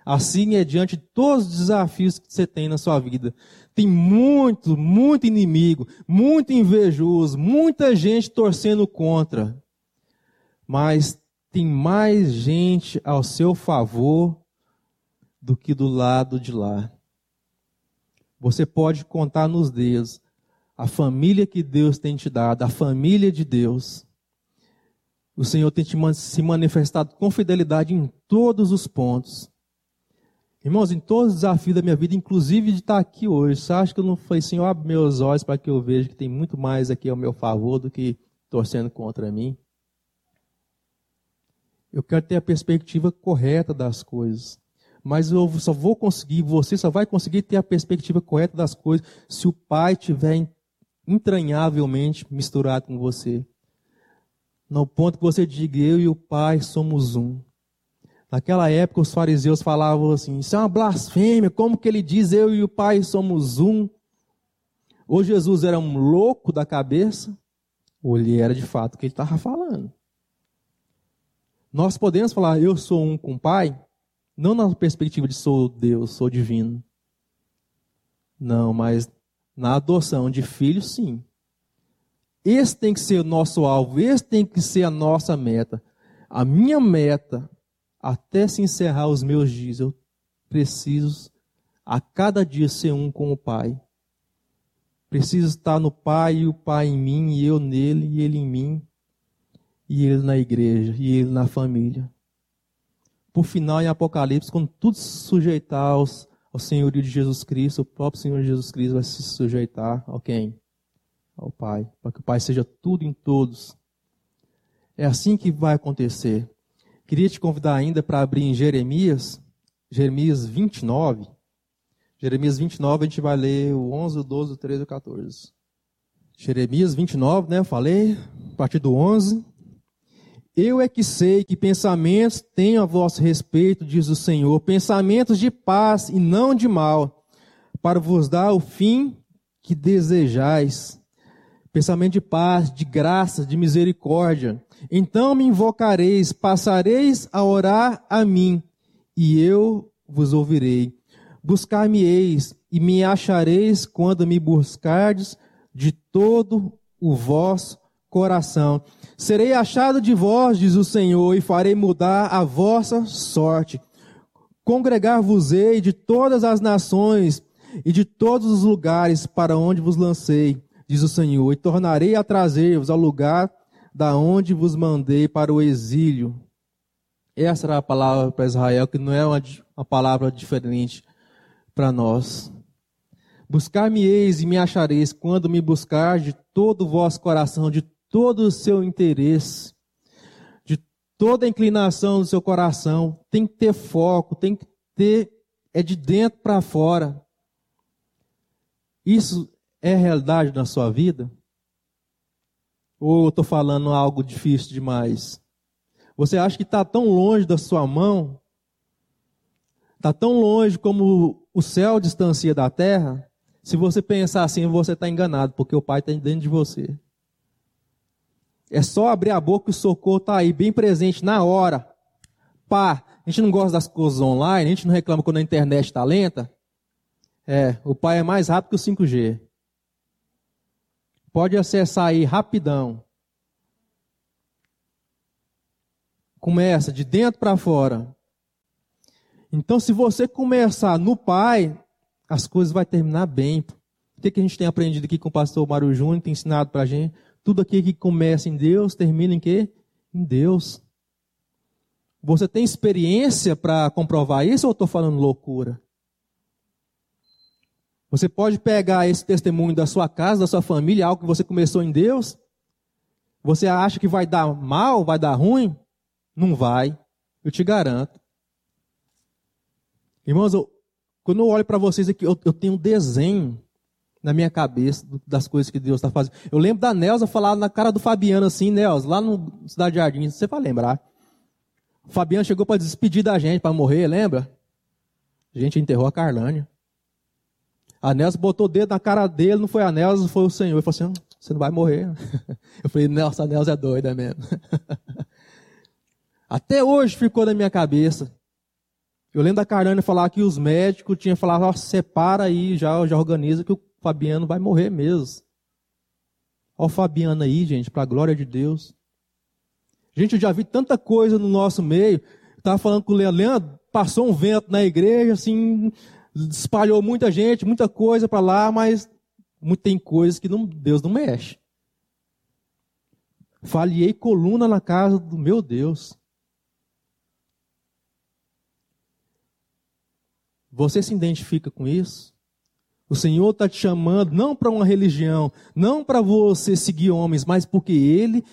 Assim é diante de todos os desafios que você tem na sua vida. Tem muito, muito inimigo, muito invejoso, muita gente torcendo contra. Mas tem mais gente ao seu favor do que do lado de lá. Você pode contar nos dedos a família que Deus tem te dado, a família de Deus. O Senhor tem te se manifestado com fidelidade em todos os pontos. Irmãos, em todos os desafios da minha vida, inclusive de estar aqui hoje, você acha que eu não falei, Senhor, abre meus olhos para que eu veja que tem muito mais aqui ao meu favor do que torcendo contra mim? Eu quero ter a perspectiva correta das coisas. Mas eu só vou conseguir, você só vai conseguir ter a perspectiva correta das coisas se o Pai tiver entranhavelmente misturado com você. No ponto que você diga, eu e o Pai somos um. Naquela época os fariseus falavam assim: Isso é uma blasfêmia, como que ele diz eu e o Pai somos um? Ou Jesus era um louco da cabeça, ou ele era de fato o que ele estava falando. Nós podemos falar, eu sou um com o Pai, não na perspectiva de sou Deus, sou divino. Não, mas na adoção de filhos, sim. Esse tem que ser o nosso alvo, esse tem que ser a nossa meta. A minha meta, até se encerrar os meus dias, eu preciso a cada dia ser um com o Pai. Preciso estar no Pai e o Pai em mim, e eu nele, e ele em mim, e ele na igreja, e ele na família. Por final, em Apocalipse, quando tudo se sujeitar aos, ao senhorio de Jesus Cristo, o próprio Senhor Jesus Cristo vai se sujeitar a quem? ao Pai, para que o Pai seja tudo em todos. É assim que vai acontecer. Queria te convidar ainda para abrir em Jeremias, Jeremias 29. Jeremias 29, a gente vai ler o 11, o 12, o 13 e o 14. Jeremias 29, né? Eu falei, a partir do 11. Eu é que sei que pensamentos tenho a vosso respeito, diz o Senhor, pensamentos de paz e não de mal, para vos dar o fim que desejais pensamento de paz, de graça, de misericórdia. Então me invocareis, passareis a orar a mim, e eu vos ouvirei. Buscar-me-eis e me achareis quando me buscardes de todo o vosso coração. Serei achado de vós, diz o Senhor, e farei mudar a vossa sorte. Congregar-vos-ei de todas as nações e de todos os lugares para onde vos lancei diz o Senhor, e tornarei a trazer-vos ao lugar da onde vos mandei para o exílio. Essa era a palavra para Israel, que não é uma, uma palavra diferente para nós. Buscar-me-eis e me achareis quando me buscar de todo o vosso coração, de todo o seu interesse, de toda a inclinação do seu coração. Tem que ter foco, tem que ter, é de dentro para fora. Isso é realidade na sua vida? Ou eu estou falando algo difícil demais? Você acha que está tão longe da sua mão? Está tão longe como o céu distancia da terra? Se você pensar assim, você está enganado, porque o Pai está dentro de você. É só abrir a boca e o socorro está aí, bem presente, na hora. Pá, a gente não gosta das coisas online, a gente não reclama quando a internet está lenta. É, o pai é mais rápido que o 5G. Pode acessar aí rapidão. Começa de dentro para fora. Então, se você começar no pai, as coisas vão terminar bem. O que, que a gente tem aprendido aqui com o pastor Mário Júnior, tem ensinado para a gente? Tudo aqui que começa em Deus, termina em quê? Em Deus. Você tem experiência para comprovar isso ou eu estou falando loucura? Você pode pegar esse testemunho da sua casa, da sua família, algo que você começou em Deus. Você acha que vai dar mal, vai dar ruim? Não vai. Eu te garanto. Irmãos, eu, quando eu olho para vocês aqui, eu, eu, tenho um desenho na minha cabeça das coisas que Deus está fazendo. Eu lembro da Nelza falar na cara do Fabiano assim, Nelza, lá no Cidade Jardim, você vai lembrar. O Fabiano chegou para despedir da gente, para morrer, lembra? A gente enterrou a Carlânia. A Nelson botou o dedo na cara dele, não foi a Nelson, foi o Senhor. Ele falou assim: hum, você não vai morrer. Eu falei, Nelson, a Nelson é doida mesmo. Até hoje ficou na minha cabeça. Eu lembro da Carlânia falar que os médicos tinham falado, ó, separa aí, já, já organiza que o Fabiano vai morrer mesmo. Olha o Fabiano aí, gente, para a glória de Deus. Gente, eu já vi tanta coisa no nosso meio. Estava falando com o Leandro, passou um vento na igreja, assim, espalhou muita gente, muita coisa para lá, mas tem coisas que não, Deus não mexe. Falhei coluna na casa do meu Deus. Você se identifica com isso? O Senhor está te chamando não para uma religião, não para você seguir homens, mas porque Ele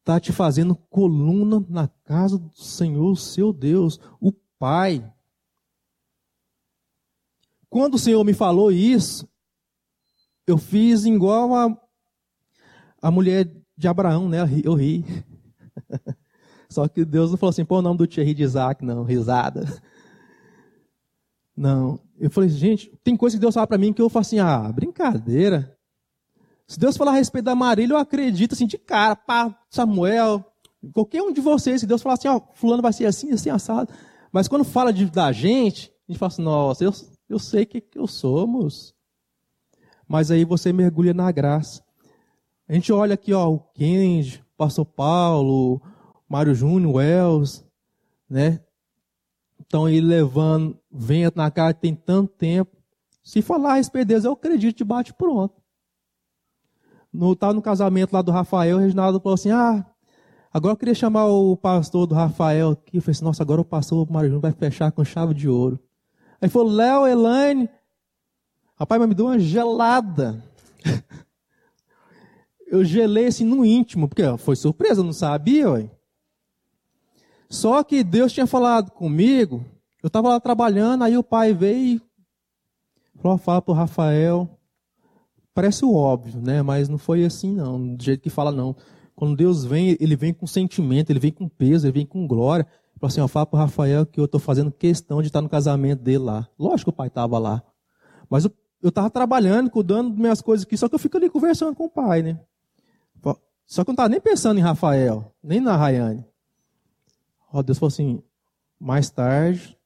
está te fazendo coluna na casa do Senhor, seu Deus, o Pai. Quando o Senhor me falou isso, eu fiz igual a, a mulher de Abraão, né? Eu ri. Só que Deus não falou assim, pô o nome do Thierry de Isaac, não, risada. Não. Eu falei, gente, tem coisa que Deus fala para mim que eu falo assim, ah, brincadeira. Se Deus falar a respeito da Marília, eu acredito assim de cara, pá, Samuel, qualquer um de vocês, se Deus falar assim, ó, fulano vai ser assim, assim, assado. Mas quando fala de, da gente, a gente fala assim, nossa, eu, eu sei que, que eu somos. Mas aí você mergulha na graça. A gente olha aqui, ó, o o pastor Paulo, Mário Júnior, Wells, né? Então ele levando vento na cara tem tanto tempo. Se falar a respeito deles, eu acredito de bate pronto no, tá no casamento lá do Rafael, o Reginaldo falou assim: Ah, agora eu queria chamar o pastor do Rafael aqui. Eu falei assim: Nossa, agora o pastor Mário vai fechar com chave de ouro. Aí falou: Léo, Elaine. Rapaz, mas me deu uma gelada. eu gelei assim no íntimo, porque foi surpresa, não sabia, ué. Só que Deus tinha falado comigo, eu estava lá trabalhando, aí o pai veio e falou: Fala para o Rafael Parece o óbvio, né? Mas não foi assim, não. Do jeito que fala, não. Quando Deus vem, ele vem com sentimento, ele vem com peso, ele vem com glória. Fala assim, ó, fala pro Rafael que eu estou fazendo questão de estar no casamento dele lá. Lógico que o pai estava lá. Mas eu, estava trabalhando, cuidando das minhas coisas aqui, só que eu fico ali conversando com o pai, né? Só que eu não estava nem pensando em Rafael, nem na Rayane. Ó, Deus falou assim, mais tarde,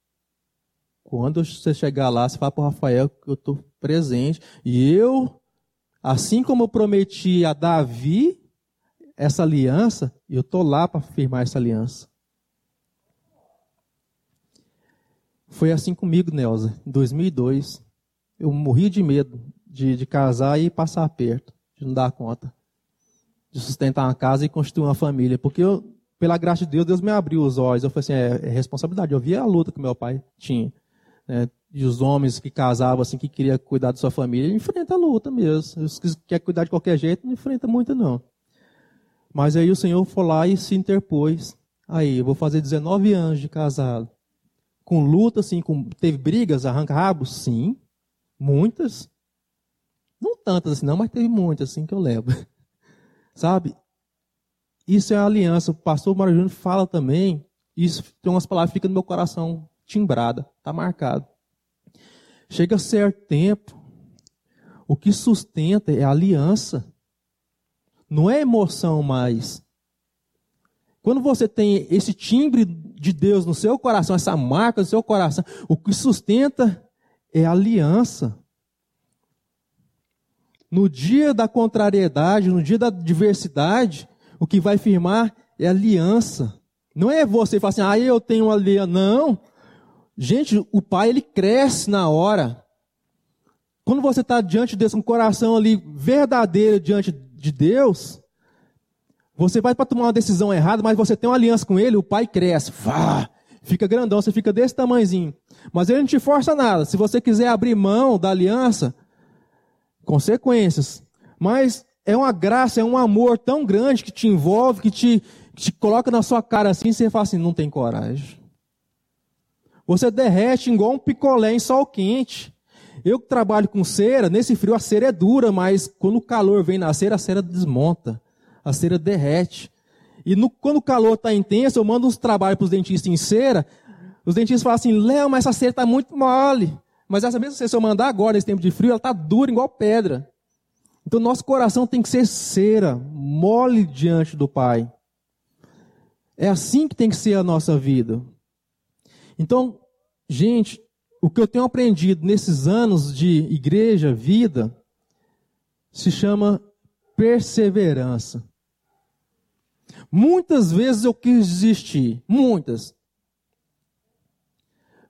quando você chegar lá, você fala para o Rafael que eu estou presente. E eu Assim como eu prometi a Davi essa aliança, eu estou lá para firmar essa aliança. Foi assim comigo, Nelza, em 2002. Eu morri de medo de, de casar e passar perto, de não dar conta, de sustentar uma casa e construir uma família. Porque eu, pela graça de Deus, Deus me abriu os olhos. Eu falei assim, é, é responsabilidade. Eu via a luta que meu pai tinha. Né? de os homens que casavam assim, que queria cuidar da sua família, enfrenta a luta mesmo. Os que quer cuidar de qualquer jeito, não enfrenta muito não. Mas aí o Senhor foi lá e se interpôs. Aí, eu vou fazer 19 anos de casado. Com luta, assim, com, teve brigas, arranca-rabos? Sim. Muitas. Não tantas assim, não, mas teve muitas, assim, que eu lembro. Sabe? Isso é aliança. O pastor Mário Júnior fala também. Isso tem umas palavras que ficam no meu coração timbrada, está marcado. Chega certo tempo, o que sustenta é aliança. Não é emoção mais. Quando você tem esse timbre de Deus no seu coração, essa marca no seu coração, o que sustenta é aliança. No dia da contrariedade, no dia da diversidade, o que vai firmar é aliança. Não é você falar assim, ah, eu tenho aliança. Não. Gente, o pai, ele cresce na hora. Quando você está diante de Deus com o coração ali verdadeiro diante de Deus, você vai para tomar uma decisão errada, mas você tem uma aliança com ele, o pai cresce. Vá, fica grandão, você fica desse tamanhozinho. Mas ele não te força nada. Se você quiser abrir mão da aliança, consequências. Mas é uma graça, é um amor tão grande que te envolve, que te, que te coloca na sua cara assim, e você fala assim, não tem coragem. Você derrete igual um picolé em sol quente. Eu que trabalho com cera, nesse frio a cera é dura, mas quando o calor vem na cera, a cera desmonta a cera derrete. E no, quando o calor está intenso, eu mando uns trabalhos para os dentistas em cera. Os dentistas falam assim: Léo, mas essa cera está muito mole. Mas essa mesma cera, se eu mandar agora, nesse tempo de frio, ela está dura, igual pedra. Então, nosso coração tem que ser cera, mole diante do Pai. É assim que tem que ser a nossa vida. Então, gente, o que eu tenho aprendido nesses anos de igreja, vida, se chama perseverança. Muitas vezes eu quis desistir, muitas.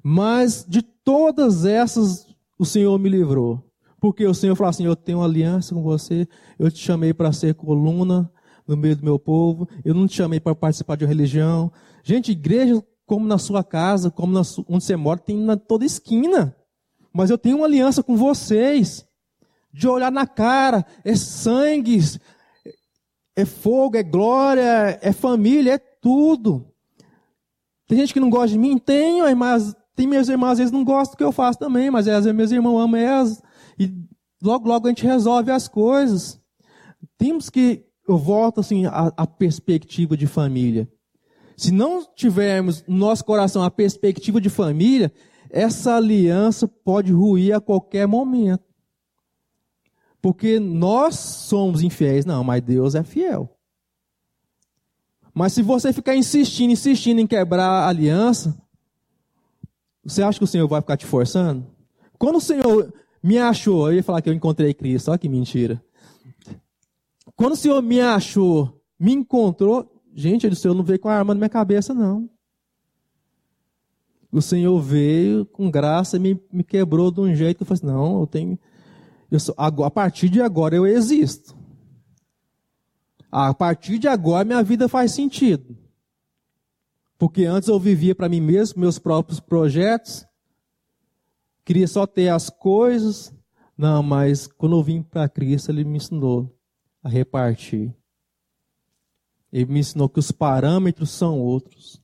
Mas de todas essas o Senhor me livrou. Porque o Senhor falou assim: Eu tenho uma aliança com você, eu te chamei para ser coluna no meio do meu povo, eu não te chamei para participar de uma religião. Gente, igreja, como na sua casa, como na sua, onde você mora, tem na toda esquina. Mas eu tenho uma aliança com vocês. De olhar na cara, é sangue, é fogo, é glória, é família, é tudo. Tem gente que não gosta de mim? Tenho, mas tem meus irmãos às vezes não gostam do que eu faço também, mas às vezes meus irmãos amam elas. E logo, logo a gente resolve as coisas. Temos que, eu volto assim, a, a perspectiva de família. Se não tivermos no nosso coração a perspectiva de família, essa aliança pode ruir a qualquer momento. Porque nós somos infiéis. Não, mas Deus é fiel. Mas se você ficar insistindo, insistindo em quebrar a aliança, você acha que o Senhor vai ficar te forçando? Quando o Senhor me achou, eu ia falar que eu encontrei Cristo, olha que mentira. Quando o Senhor me achou, me encontrou, gente, o Senhor não veio com a arma na minha cabeça, não. O Senhor veio com graça e me, me quebrou de um jeito que eu falei assim, não, eu tenho, Sou, a partir de agora eu existo. A partir de agora minha vida faz sentido. Porque antes eu vivia para mim mesmo, meus próprios projetos. Queria só ter as coisas. Não, mas quando eu vim para Cristo, Ele me ensinou a repartir. Ele me ensinou que os parâmetros são outros.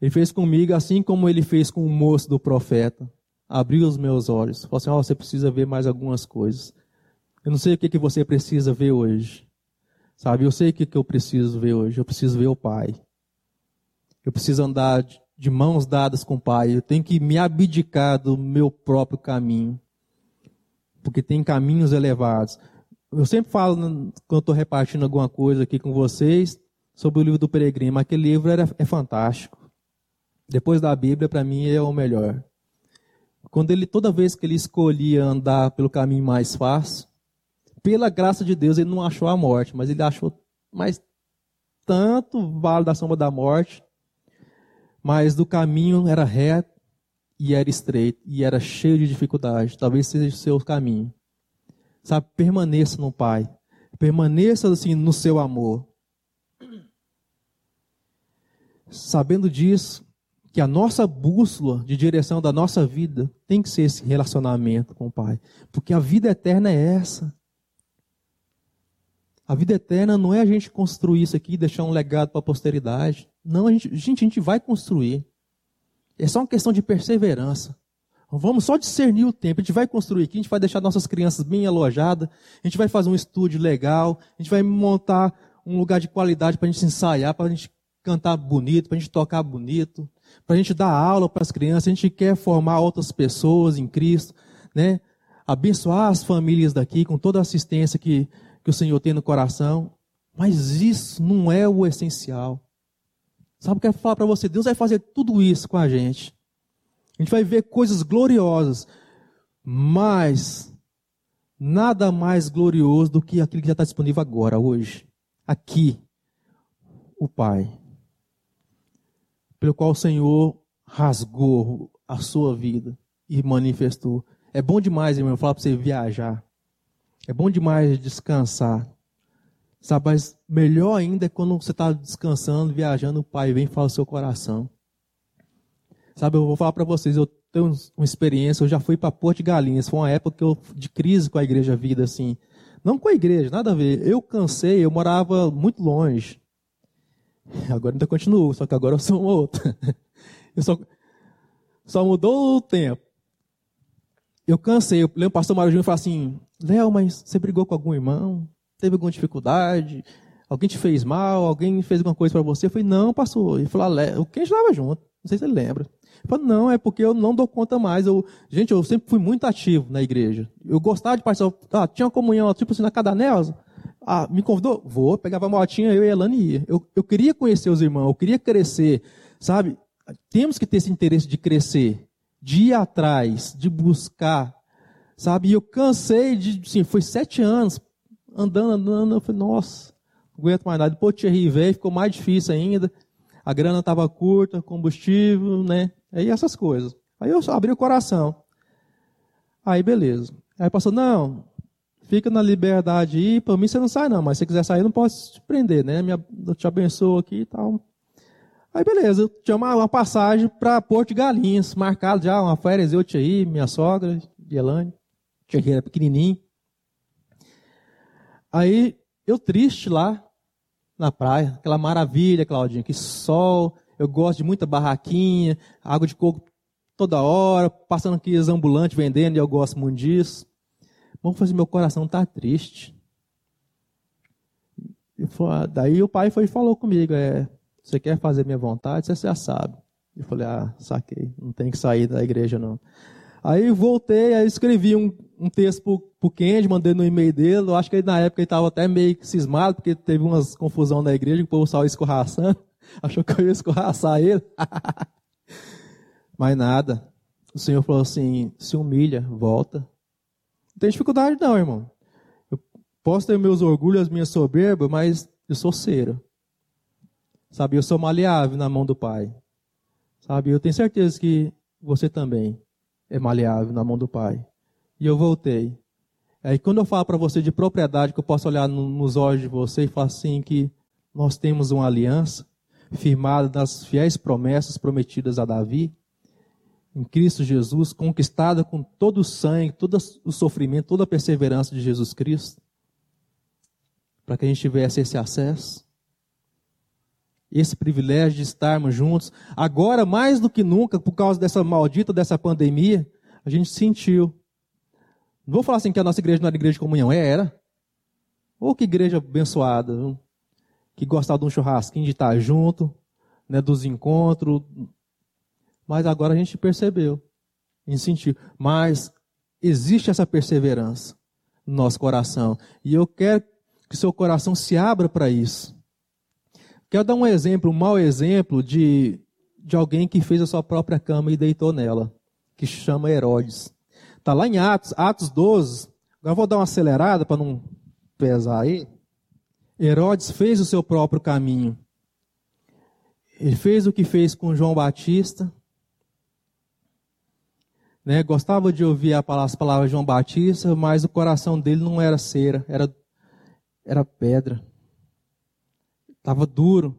Ele fez comigo assim como ele fez com o moço do profeta abriu os meus olhos. Falou assim: oh, você precisa ver mais algumas coisas. Eu não sei o que, que você precisa ver hoje. Sabe, eu sei o que, que eu preciso ver hoje. Eu preciso ver o Pai. Eu preciso andar de mãos dadas com o Pai. Eu tenho que me abdicar do meu próprio caminho. Porque tem caminhos elevados. Eu sempre falo, quando estou repartindo alguma coisa aqui com vocês, sobre o livro do Peregrino. Aquele livro era, é fantástico. Depois da Bíblia, para mim, é o melhor. Quando ele, toda vez que ele escolhia andar pelo caminho mais fácil, pela graça de Deus, ele não achou a morte, mas ele achou mais tanto vale da sombra da morte, mas do caminho era reto e era estreito e era cheio de dificuldade. Talvez seja o seu caminho. Sabe, permaneça no Pai. Permaneça assim no seu amor. Sabendo disso, que a nossa bússola de direção da nossa vida tem que ser esse relacionamento com o Pai. Porque a vida eterna é essa. A vida eterna não é a gente construir isso aqui e deixar um legado para a posteridade. Não, a gente, gente, a gente vai construir. É só uma questão de perseverança. Vamos só discernir o tempo. A gente vai construir aqui, a gente vai deixar nossas crianças bem alojadas, a gente vai fazer um estúdio legal, a gente vai montar um lugar de qualidade para a gente ensaiar, para a gente cantar bonito, para a gente tocar bonito, para a gente dar aula para as crianças, a gente quer formar outras pessoas em Cristo, né? abençoar as famílias daqui com toda a assistência que, que o Senhor tem no coração. Mas isso não é o essencial. Sabe o que eu quero falar para você? Deus vai fazer tudo isso com a gente. A gente vai ver coisas gloriosas, mas nada mais glorioso do que aquilo que já está disponível agora, hoje. Aqui, o Pai, pelo qual o Senhor rasgou a sua vida e manifestou. É bom demais, irmão, falar para você viajar. É bom demais descansar. Sabe, mas melhor ainda é quando você está descansando, viajando, o Pai vem e fala o seu coração. Sabe, eu vou falar para vocês, eu tenho uma experiência, eu já fui para Porto de Galinhas, foi uma época eu, de crise com a igreja vida, assim. Não com a igreja, nada a ver. Eu cansei, eu morava muito longe. Agora ainda continuo, só que agora eu sou uma outra. Eu só, só mudou o tempo. Eu cansei, eu lembro o pastor Mário Júnior falou assim, Léo, mas você brigou com algum irmão? Teve alguma dificuldade? Alguém te fez mal? Alguém fez alguma coisa para você? Eu falei, não, pastor. Ele falou, ah, o quem estava junto? Não sei se ele lembra. Ele falou, não, é porque eu não dou conta mais. Eu, gente, eu sempre fui muito ativo na igreja. Eu gostava de participar. Ah, tinha uma comunhão, tipo assim, na Cadanelza. Ah, me convidou? Vou. Pegava a motinha, eu e a Elane ia. Eu, eu queria conhecer os irmãos, eu queria crescer, sabe? Temos que ter esse interesse de crescer, de ir atrás, de buscar, sabe? E eu cansei de, assim, foi sete anos andando, andando. Eu falei, nossa, não aguento mais nada. Depois Thierry veio, ficou mais difícil ainda. A grana estava curta, combustível, né? Aí essas coisas. Aí eu abri o coração. Aí beleza. Aí passou, não, fica na liberdade aí, para mim você não sai não, mas se quiser sair não posso te prender, né? Minha, eu te abençoo aqui e tal. Aí beleza, eu tinha uma, uma passagem para Porto de Galinhas, marcado já, uma férias eu aí, minha sogra, tinha que era pequenininho. Aí eu triste lá na praia, aquela maravilha, Claudinha, que sol, eu gosto de muita barraquinha, água de coco toda hora, passando aqui os ambulantes vendendo, e eu gosto muito disso. Vamos fazer meu coração tá triste. Falei, daí o pai foi e falou comigo, é, você quer fazer minha vontade? Você já sabe. Eu falei, ah, saquei, não tem que sair da igreja não. Aí voltei, aí escrevi um, um texto pro, pro Kendi, mandei no e-mail dele. Eu acho que ele, na época ele estava até meio cismado, porque teve umas confusão na igreja, que o povo saiu escorraçando. Achou que eu ia escorraçar ele. Mas nada. O Senhor falou assim: se humilha, volta. Não tem dificuldade, não, irmão. Eu posso ter meus orgulhos, as minhas soberbas, mas eu sou cera. Sabe, eu sou maleável na mão do Pai. Sabe, eu tenho certeza que você também é maleável na mão do Pai. E eu voltei. Aí quando eu falo para você de propriedade, que eu posso olhar no, nos olhos de você e falar assim que nós temos uma aliança firmada nas fiéis promessas prometidas a Davi, em Cristo Jesus, conquistada com todo o sangue, todo o sofrimento, toda a perseverança de Jesus Cristo, para que a gente tivesse esse acesso, esse privilégio de estarmos juntos. Agora, mais do que nunca, por causa dessa maldita, dessa pandemia, a gente sentiu. Não vou falar assim que a nossa igreja não era igreja de comunhão, é, era. Ou oh, que igreja abençoada, que gostava de um churrasquinho, de estar junto, né, dos encontros, mas agora a gente percebeu, em sentir. Mas existe essa perseverança no nosso coração. E eu quero que seu coração se abra para isso. Quero dar um exemplo, um mau exemplo de, de alguém que fez a sua própria cama e deitou nela, que chama Herodes. Está lá em Atos, Atos 12. Agora vou dar uma acelerada para não pesar aí. Herodes fez o seu próprio caminho. Ele fez o que fez com João Batista, né, gostava de ouvir as palavras de João Batista, mas o coração dele não era cera, era, era pedra. Estava duro.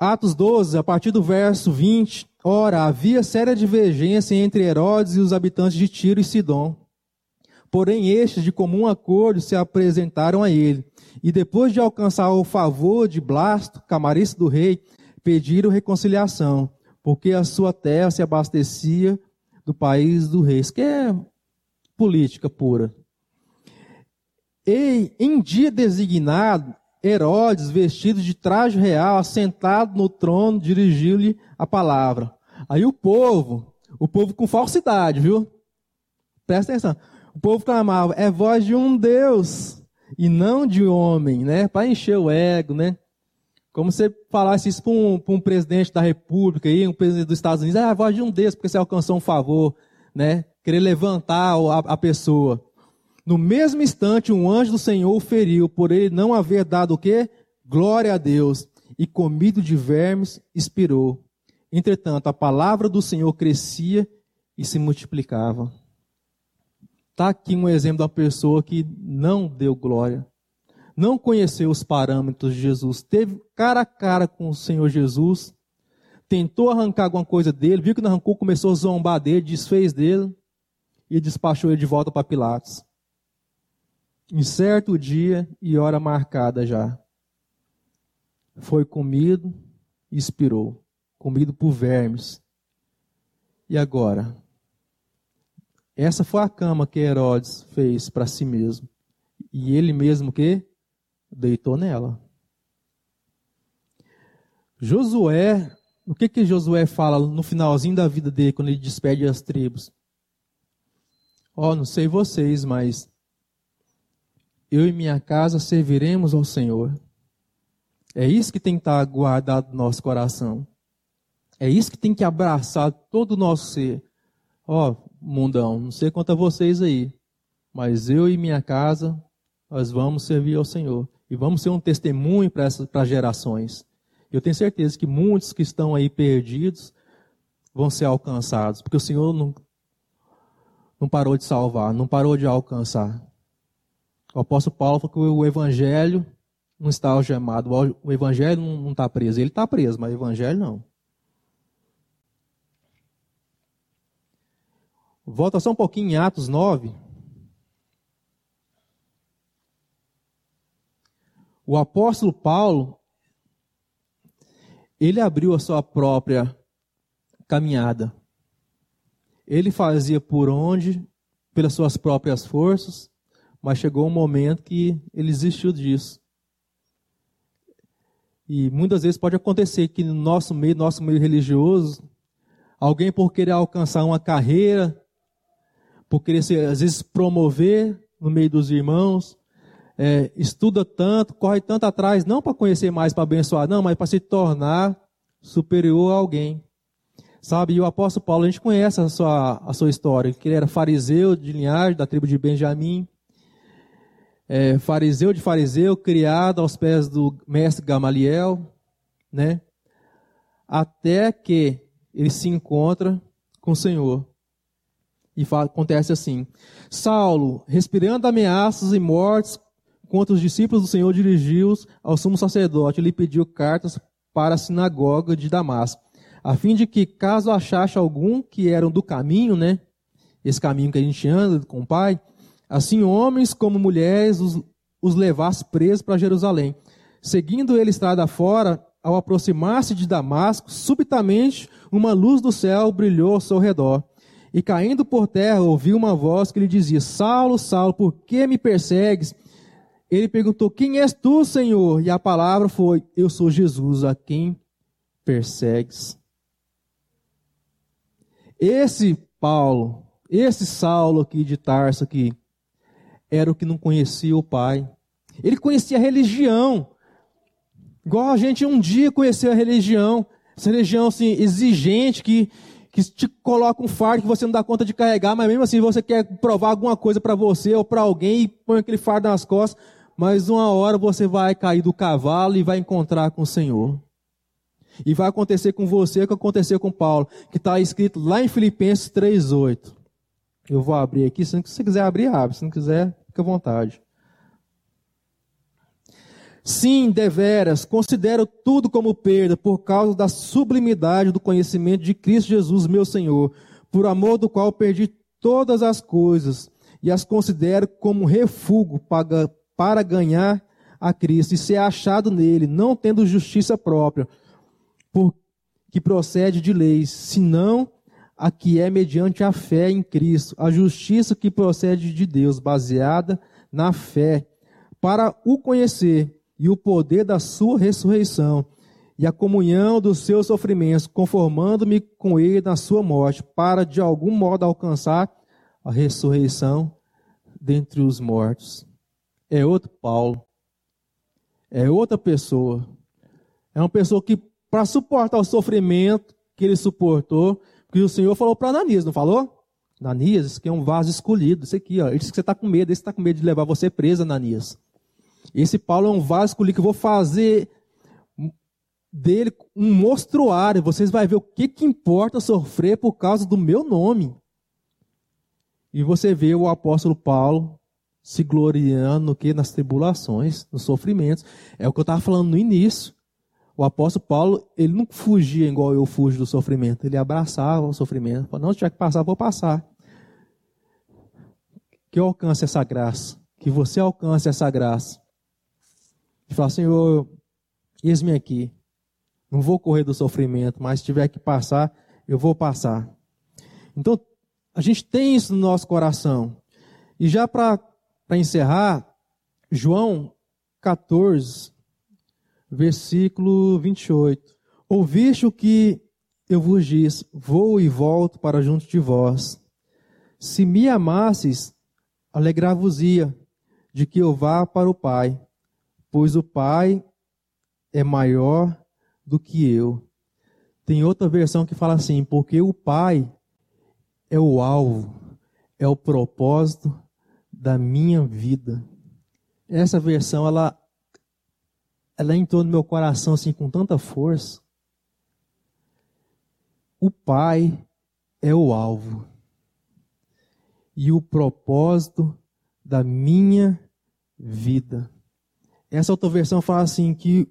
Atos 12, a partir do verso 20. Ora, havia séria divergência entre Herodes e os habitantes de Tiro e Sidom. Porém, estes, de comum acordo, se apresentaram a ele. E depois de alcançar o favor de Blasto, camarista do rei, pediram reconciliação porque a sua terra se abastecia do país do rei. Isso que é política pura. E em dia designado, Herodes, vestido de traje real, assentado no trono, dirigiu-lhe a palavra. Aí o povo, o povo com falsidade, viu? Presta atenção. O povo clamava, é voz de um Deus. e não de homem, né? Para encher o ego, né? Como você falasse isso para um, um, presidente da República, aí, um presidente dos Estados Unidos, ah, a voz de um desses, porque você alcançou um favor, né? Querer levantar a, a pessoa. No mesmo instante, um anjo do Senhor o feriu, por ele não haver dado o quê? Glória a Deus. E comido de vermes, expirou. Entretanto, a palavra do Senhor crescia e se multiplicava. Está aqui um exemplo de uma pessoa que não deu glória não conheceu os parâmetros de Jesus, teve cara a cara com o Senhor Jesus, tentou arrancar alguma coisa dele, viu que não arrancou, começou a zombar dele, desfez dele e despachou ele de volta para Pilatos. Em certo dia e hora marcada já, foi comido e expirou, comido por vermes. E agora? Essa foi a cama que Herodes fez para si mesmo. E ele mesmo que deitou nela. Josué, o que que Josué fala no finalzinho da vida dele, quando ele despede as tribos? Ó, oh, não sei vocês, mas eu e minha casa serviremos ao Senhor. É isso que tem que estar guardado no nosso coração. É isso que tem que abraçar todo o nosso ser. Ó, oh, mundão, não sei quanto a vocês aí, mas eu e minha casa, nós vamos servir ao Senhor. E vamos ser um testemunho para as gerações. Eu tenho certeza que muitos que estão aí perdidos vão ser alcançados, porque o Senhor não, não parou de salvar, não parou de alcançar. O apóstolo Paulo falou que o evangelho não está algemado, o evangelho não está preso. Ele está preso, mas o evangelho não. Volta só um pouquinho em Atos 9. O apóstolo Paulo, ele abriu a sua própria caminhada. Ele fazia por onde, pelas suas próprias forças, mas chegou um momento que ele desistiu disso. E muitas vezes pode acontecer que no nosso meio, nosso meio religioso, alguém por querer alcançar uma carreira, por querer se, às vezes promover no meio dos irmãos, é, estuda tanto, corre tanto atrás, não para conhecer mais, para abençoar, não, mas para se tornar superior a alguém. Sabe, e o apóstolo Paulo, a gente conhece a sua, a sua história, que ele era fariseu de linhagem, da tribo de Benjamim, é, fariseu de fariseu, criado aos pés do mestre Gamaliel, né? Até que ele se encontra com o Senhor. E fala, acontece assim: Saulo, respirando ameaças e mortes contra os discípulos do Senhor, dirigiu-os ao sumo sacerdote e lhe pediu cartas para a sinagoga de Damasco, a fim de que, caso achasse algum que eram do caminho, né, esse caminho que a gente anda com o Pai, assim homens como mulheres os, os levasse presos para Jerusalém. Seguindo ele estrada fora, ao aproximar-se de Damasco, subitamente uma luz do céu brilhou ao seu redor. E caindo por terra, ouviu uma voz que lhe dizia: Saulo, Saulo, por que me persegues? Ele perguntou: Quem és tu, Senhor? E a palavra foi: Eu sou Jesus, a quem persegues. Esse Paulo, esse Saulo aqui de Tarso aqui, era o que não conhecia o Pai. Ele conhecia a religião. Igual a gente um dia conheceu a religião. Essa religião assim, exigente, que, que te coloca um fardo que você não dá conta de carregar, mas mesmo assim você quer provar alguma coisa para você ou para alguém e põe aquele fardo nas costas mas uma hora você vai cair do cavalo e vai encontrar com o Senhor. E vai acontecer com você o que aconteceu com Paulo, que está escrito lá em Filipenses 3,8. Eu vou abrir aqui, se você quiser abrir, abre. Se não quiser, fica à vontade. Sim, deveras, considero tudo como perda por causa da sublimidade do conhecimento de Cristo Jesus, meu Senhor, por amor do qual perdi todas as coisas e as considero como refúgio para, para ganhar a Cristo e ser achado nele, não tendo justiça própria, por, que procede de leis, senão a que é mediante a fé em Cristo, a justiça que procede de Deus, baseada na fé, para o conhecer e o poder da sua ressurreição e a comunhão dos seus sofrimentos, conformando-me com ele na sua morte, para de algum modo alcançar a ressurreição dentre os mortos. é outro Paulo, é outra pessoa. É uma pessoa que, para suportar o sofrimento que ele suportou, que o Senhor falou para Ananias, não falou? Ananias, isso aqui é um vaso escolhido. Isso aqui, ó. Ele disse que você está com medo, esse está com medo de levar você preso, Ananias. Esse Paulo é um vaso escolhido que eu vou fazer dele um mostruário. Vocês vão ver o que, que importa sofrer por causa do meu nome. E você vê o apóstolo Paulo se gloriando que? Nas tribulações, nos sofrimentos. É o que eu estava falando no início. O apóstolo Paulo, ele não fugia igual eu fujo do sofrimento. Ele abraçava o sofrimento. Falava, não, se tiver que passar, vou passar. Que eu alcance essa graça. Que você alcance essa graça. E falar, Senhor, eis-me aqui. Não vou correr do sofrimento, mas se tiver que passar, eu vou passar. Então, a gente tem isso no nosso coração. E já para encerrar, João 14, versículo 28. Ouviste o que eu vos disse, vou e volto para junto de vós. Se me amasses, alegrar-vos-ia de que eu vá para o Pai, pois o Pai é maior do que eu. Tem outra versão que fala assim: porque o Pai é o alvo, é o propósito da minha vida. Essa versão ela ela entrou no meu coração assim com tanta força. O Pai é o alvo e o propósito da minha vida. Essa outra versão fala assim que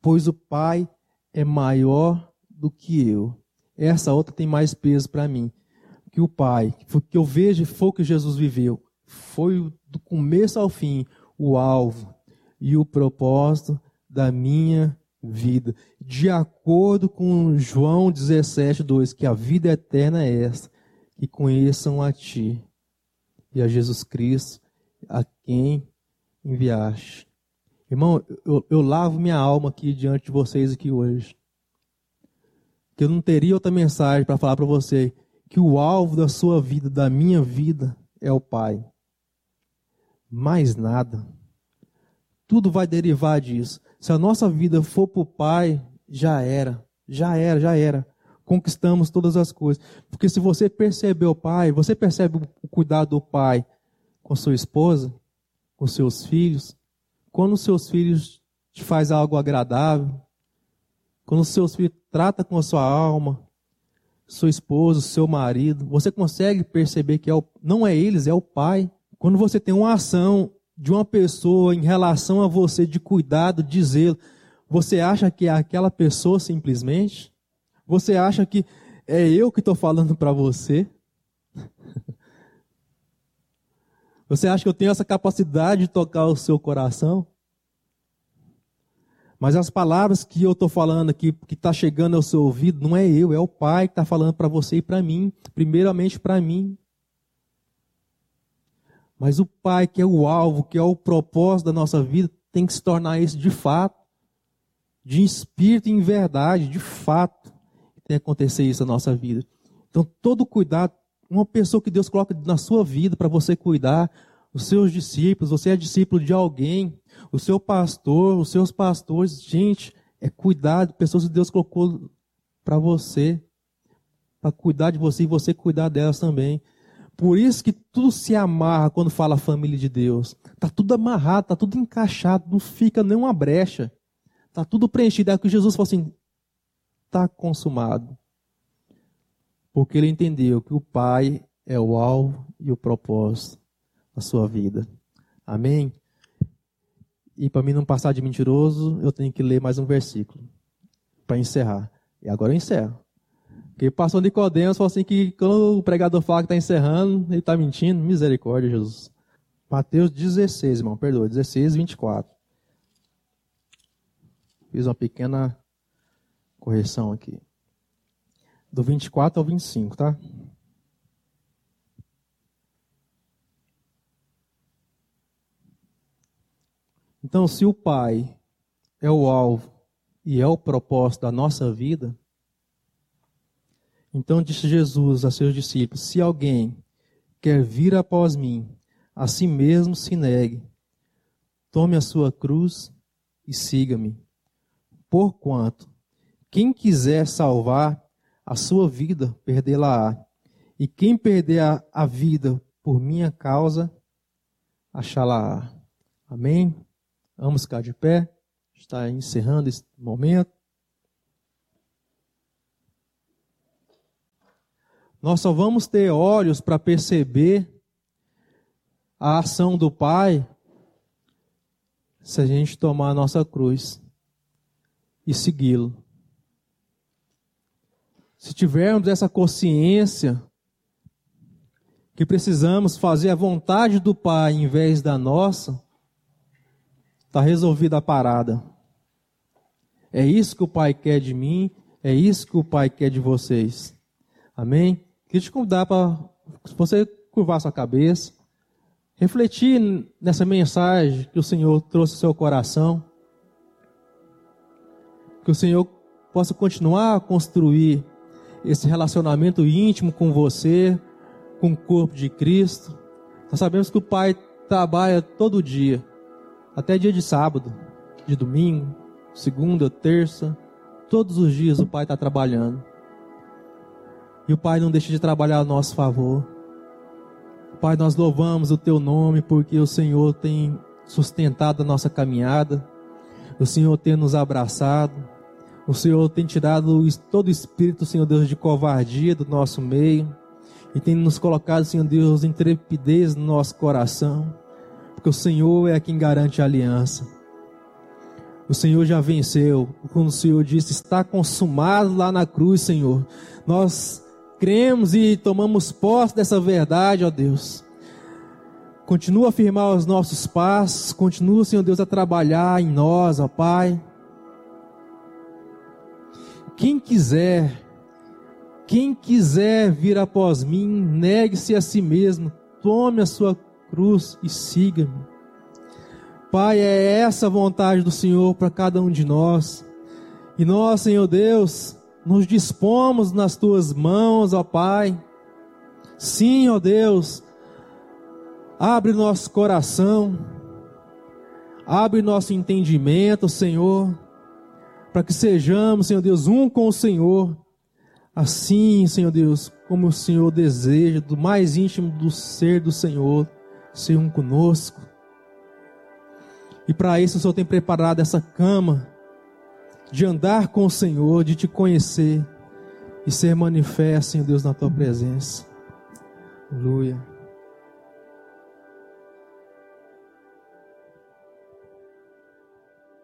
pois o Pai é maior do que eu. Essa outra tem mais peso para mim. Que o Pai, que eu vejo foi o que Jesus viveu. Foi do começo ao fim o alvo e o propósito da minha vida. De acordo com João 17, 2, que a vida eterna é esta, que conheçam a Ti e a Jesus Cristo, a quem enviaste. Irmão, eu, eu lavo minha alma aqui diante de vocês aqui hoje. Que eu não teria outra mensagem para falar para você que o alvo da sua vida, da minha vida, é o Pai. Mais nada. Tudo vai derivar disso. Se a nossa vida for para o Pai, já era. Já era, já era. Conquistamos todas as coisas. Porque se você perceber o Pai, você percebe o cuidado do Pai com sua esposa, com seus filhos, quando seus filhos te faz algo agradável, quando seus filhos tratam com a sua alma, sua esposa, seu marido, você consegue perceber que é o, não é eles, é o pai. Quando você tem uma ação de uma pessoa em relação a você de cuidado, de zelo, você acha que é aquela pessoa simplesmente? Você acha que é eu que estou falando para você? Você acha que eu tenho essa capacidade de tocar o seu coração? Mas as palavras que eu estou falando aqui, que está chegando ao seu ouvido, não é eu, é o Pai que está falando para você e para mim, primeiramente para mim. Mas o Pai, que é o alvo, que é o propósito da nossa vida, tem que se tornar isso de fato, de espírito e em verdade, de fato, tem que acontecer isso na nossa vida. Então, todo cuidado, uma pessoa que Deus coloca na sua vida para você cuidar, os seus discípulos, você é discípulo de alguém, o seu pastor, os seus pastores, gente, é cuidar de pessoas que Deus colocou para você, para cuidar de você e você cuidar delas também. Por isso que tudo se amarra quando fala família de Deus. Tá tudo amarrado, tá tudo encaixado, não fica nenhuma brecha. Tá tudo preenchido. É que Jesus falou assim: tá consumado porque ele entendeu que o Pai é o alvo e o propósito da sua vida. Amém? E para mim não passar de mentiroso, eu tenho que ler mais um versículo para encerrar. E agora eu encerro. Porque passou Nicodemos falou assim que quando o pregador fala que está encerrando, ele está mentindo. Misericórdia, Jesus. Mateus 16, irmão, perdoa, 16, 24. Fiz uma pequena correção aqui do 24 ao 25, tá? Então, se o Pai é o alvo e é o propósito da nossa vida, então disse Jesus a seus discípulos: Se alguém quer vir após mim, a si mesmo se negue, tome a sua cruz e siga-me. Porquanto, quem quiser salvar a sua vida, perdê-la-á. E quem perder a, a vida por minha causa, achá-la-á. Amém? Vamos ficar de pé. Está encerrando esse momento. Nós só vamos ter olhos para perceber a ação do Pai se a gente tomar a nossa cruz e segui-lo. Se tivermos essa consciência que precisamos fazer a vontade do Pai em vez da nossa, está resolvida a parada. É isso que o Pai quer de mim, é isso que o Pai quer de vocês. Amém? Queria te convidar para você curvar sua cabeça, refletir nessa mensagem que o Senhor trouxe ao seu coração, que o Senhor possa continuar a construir esse relacionamento íntimo com você, com o corpo de Cristo. Nós sabemos que o Pai trabalha todo dia, até dia de sábado, de domingo, segunda, terça, todos os dias o Pai está trabalhando. E o Pai não deixa de trabalhar a nosso favor. Pai, nós louvamos o Teu nome porque o Senhor tem sustentado a nossa caminhada, o Senhor tem nos abraçado, o Senhor tem tirado todo o espírito, Senhor Deus, de covardia do nosso meio e tem nos colocado, Senhor Deus, em trepidez no nosso coração, porque o Senhor é quem garante a aliança. O Senhor já venceu, quando o Senhor disse: Está consumado lá na cruz, Senhor. Nós cremos e tomamos posse dessa verdade, ó Deus. Continua a firmar os nossos passos, continua, Senhor Deus, a trabalhar em nós, ó Pai. Quem quiser, quem quiser vir após mim, negue-se a si mesmo, tome a sua cruz e siga-me. Pai, é essa a vontade do Senhor para cada um de nós. E nós, Senhor Deus, nos dispomos nas tuas mãos, ó Pai. Sim, ó Deus, abre nosso coração, abre nosso entendimento, Senhor para que sejamos, Senhor Deus, um com o Senhor. Assim, Senhor Deus, como o Senhor deseja, do mais íntimo do ser do Senhor, ser um conosco. E para isso o Senhor tem preparado essa cama de andar com o Senhor, de te conhecer e ser manifesto, Senhor Deus, na tua presença. Aleluia.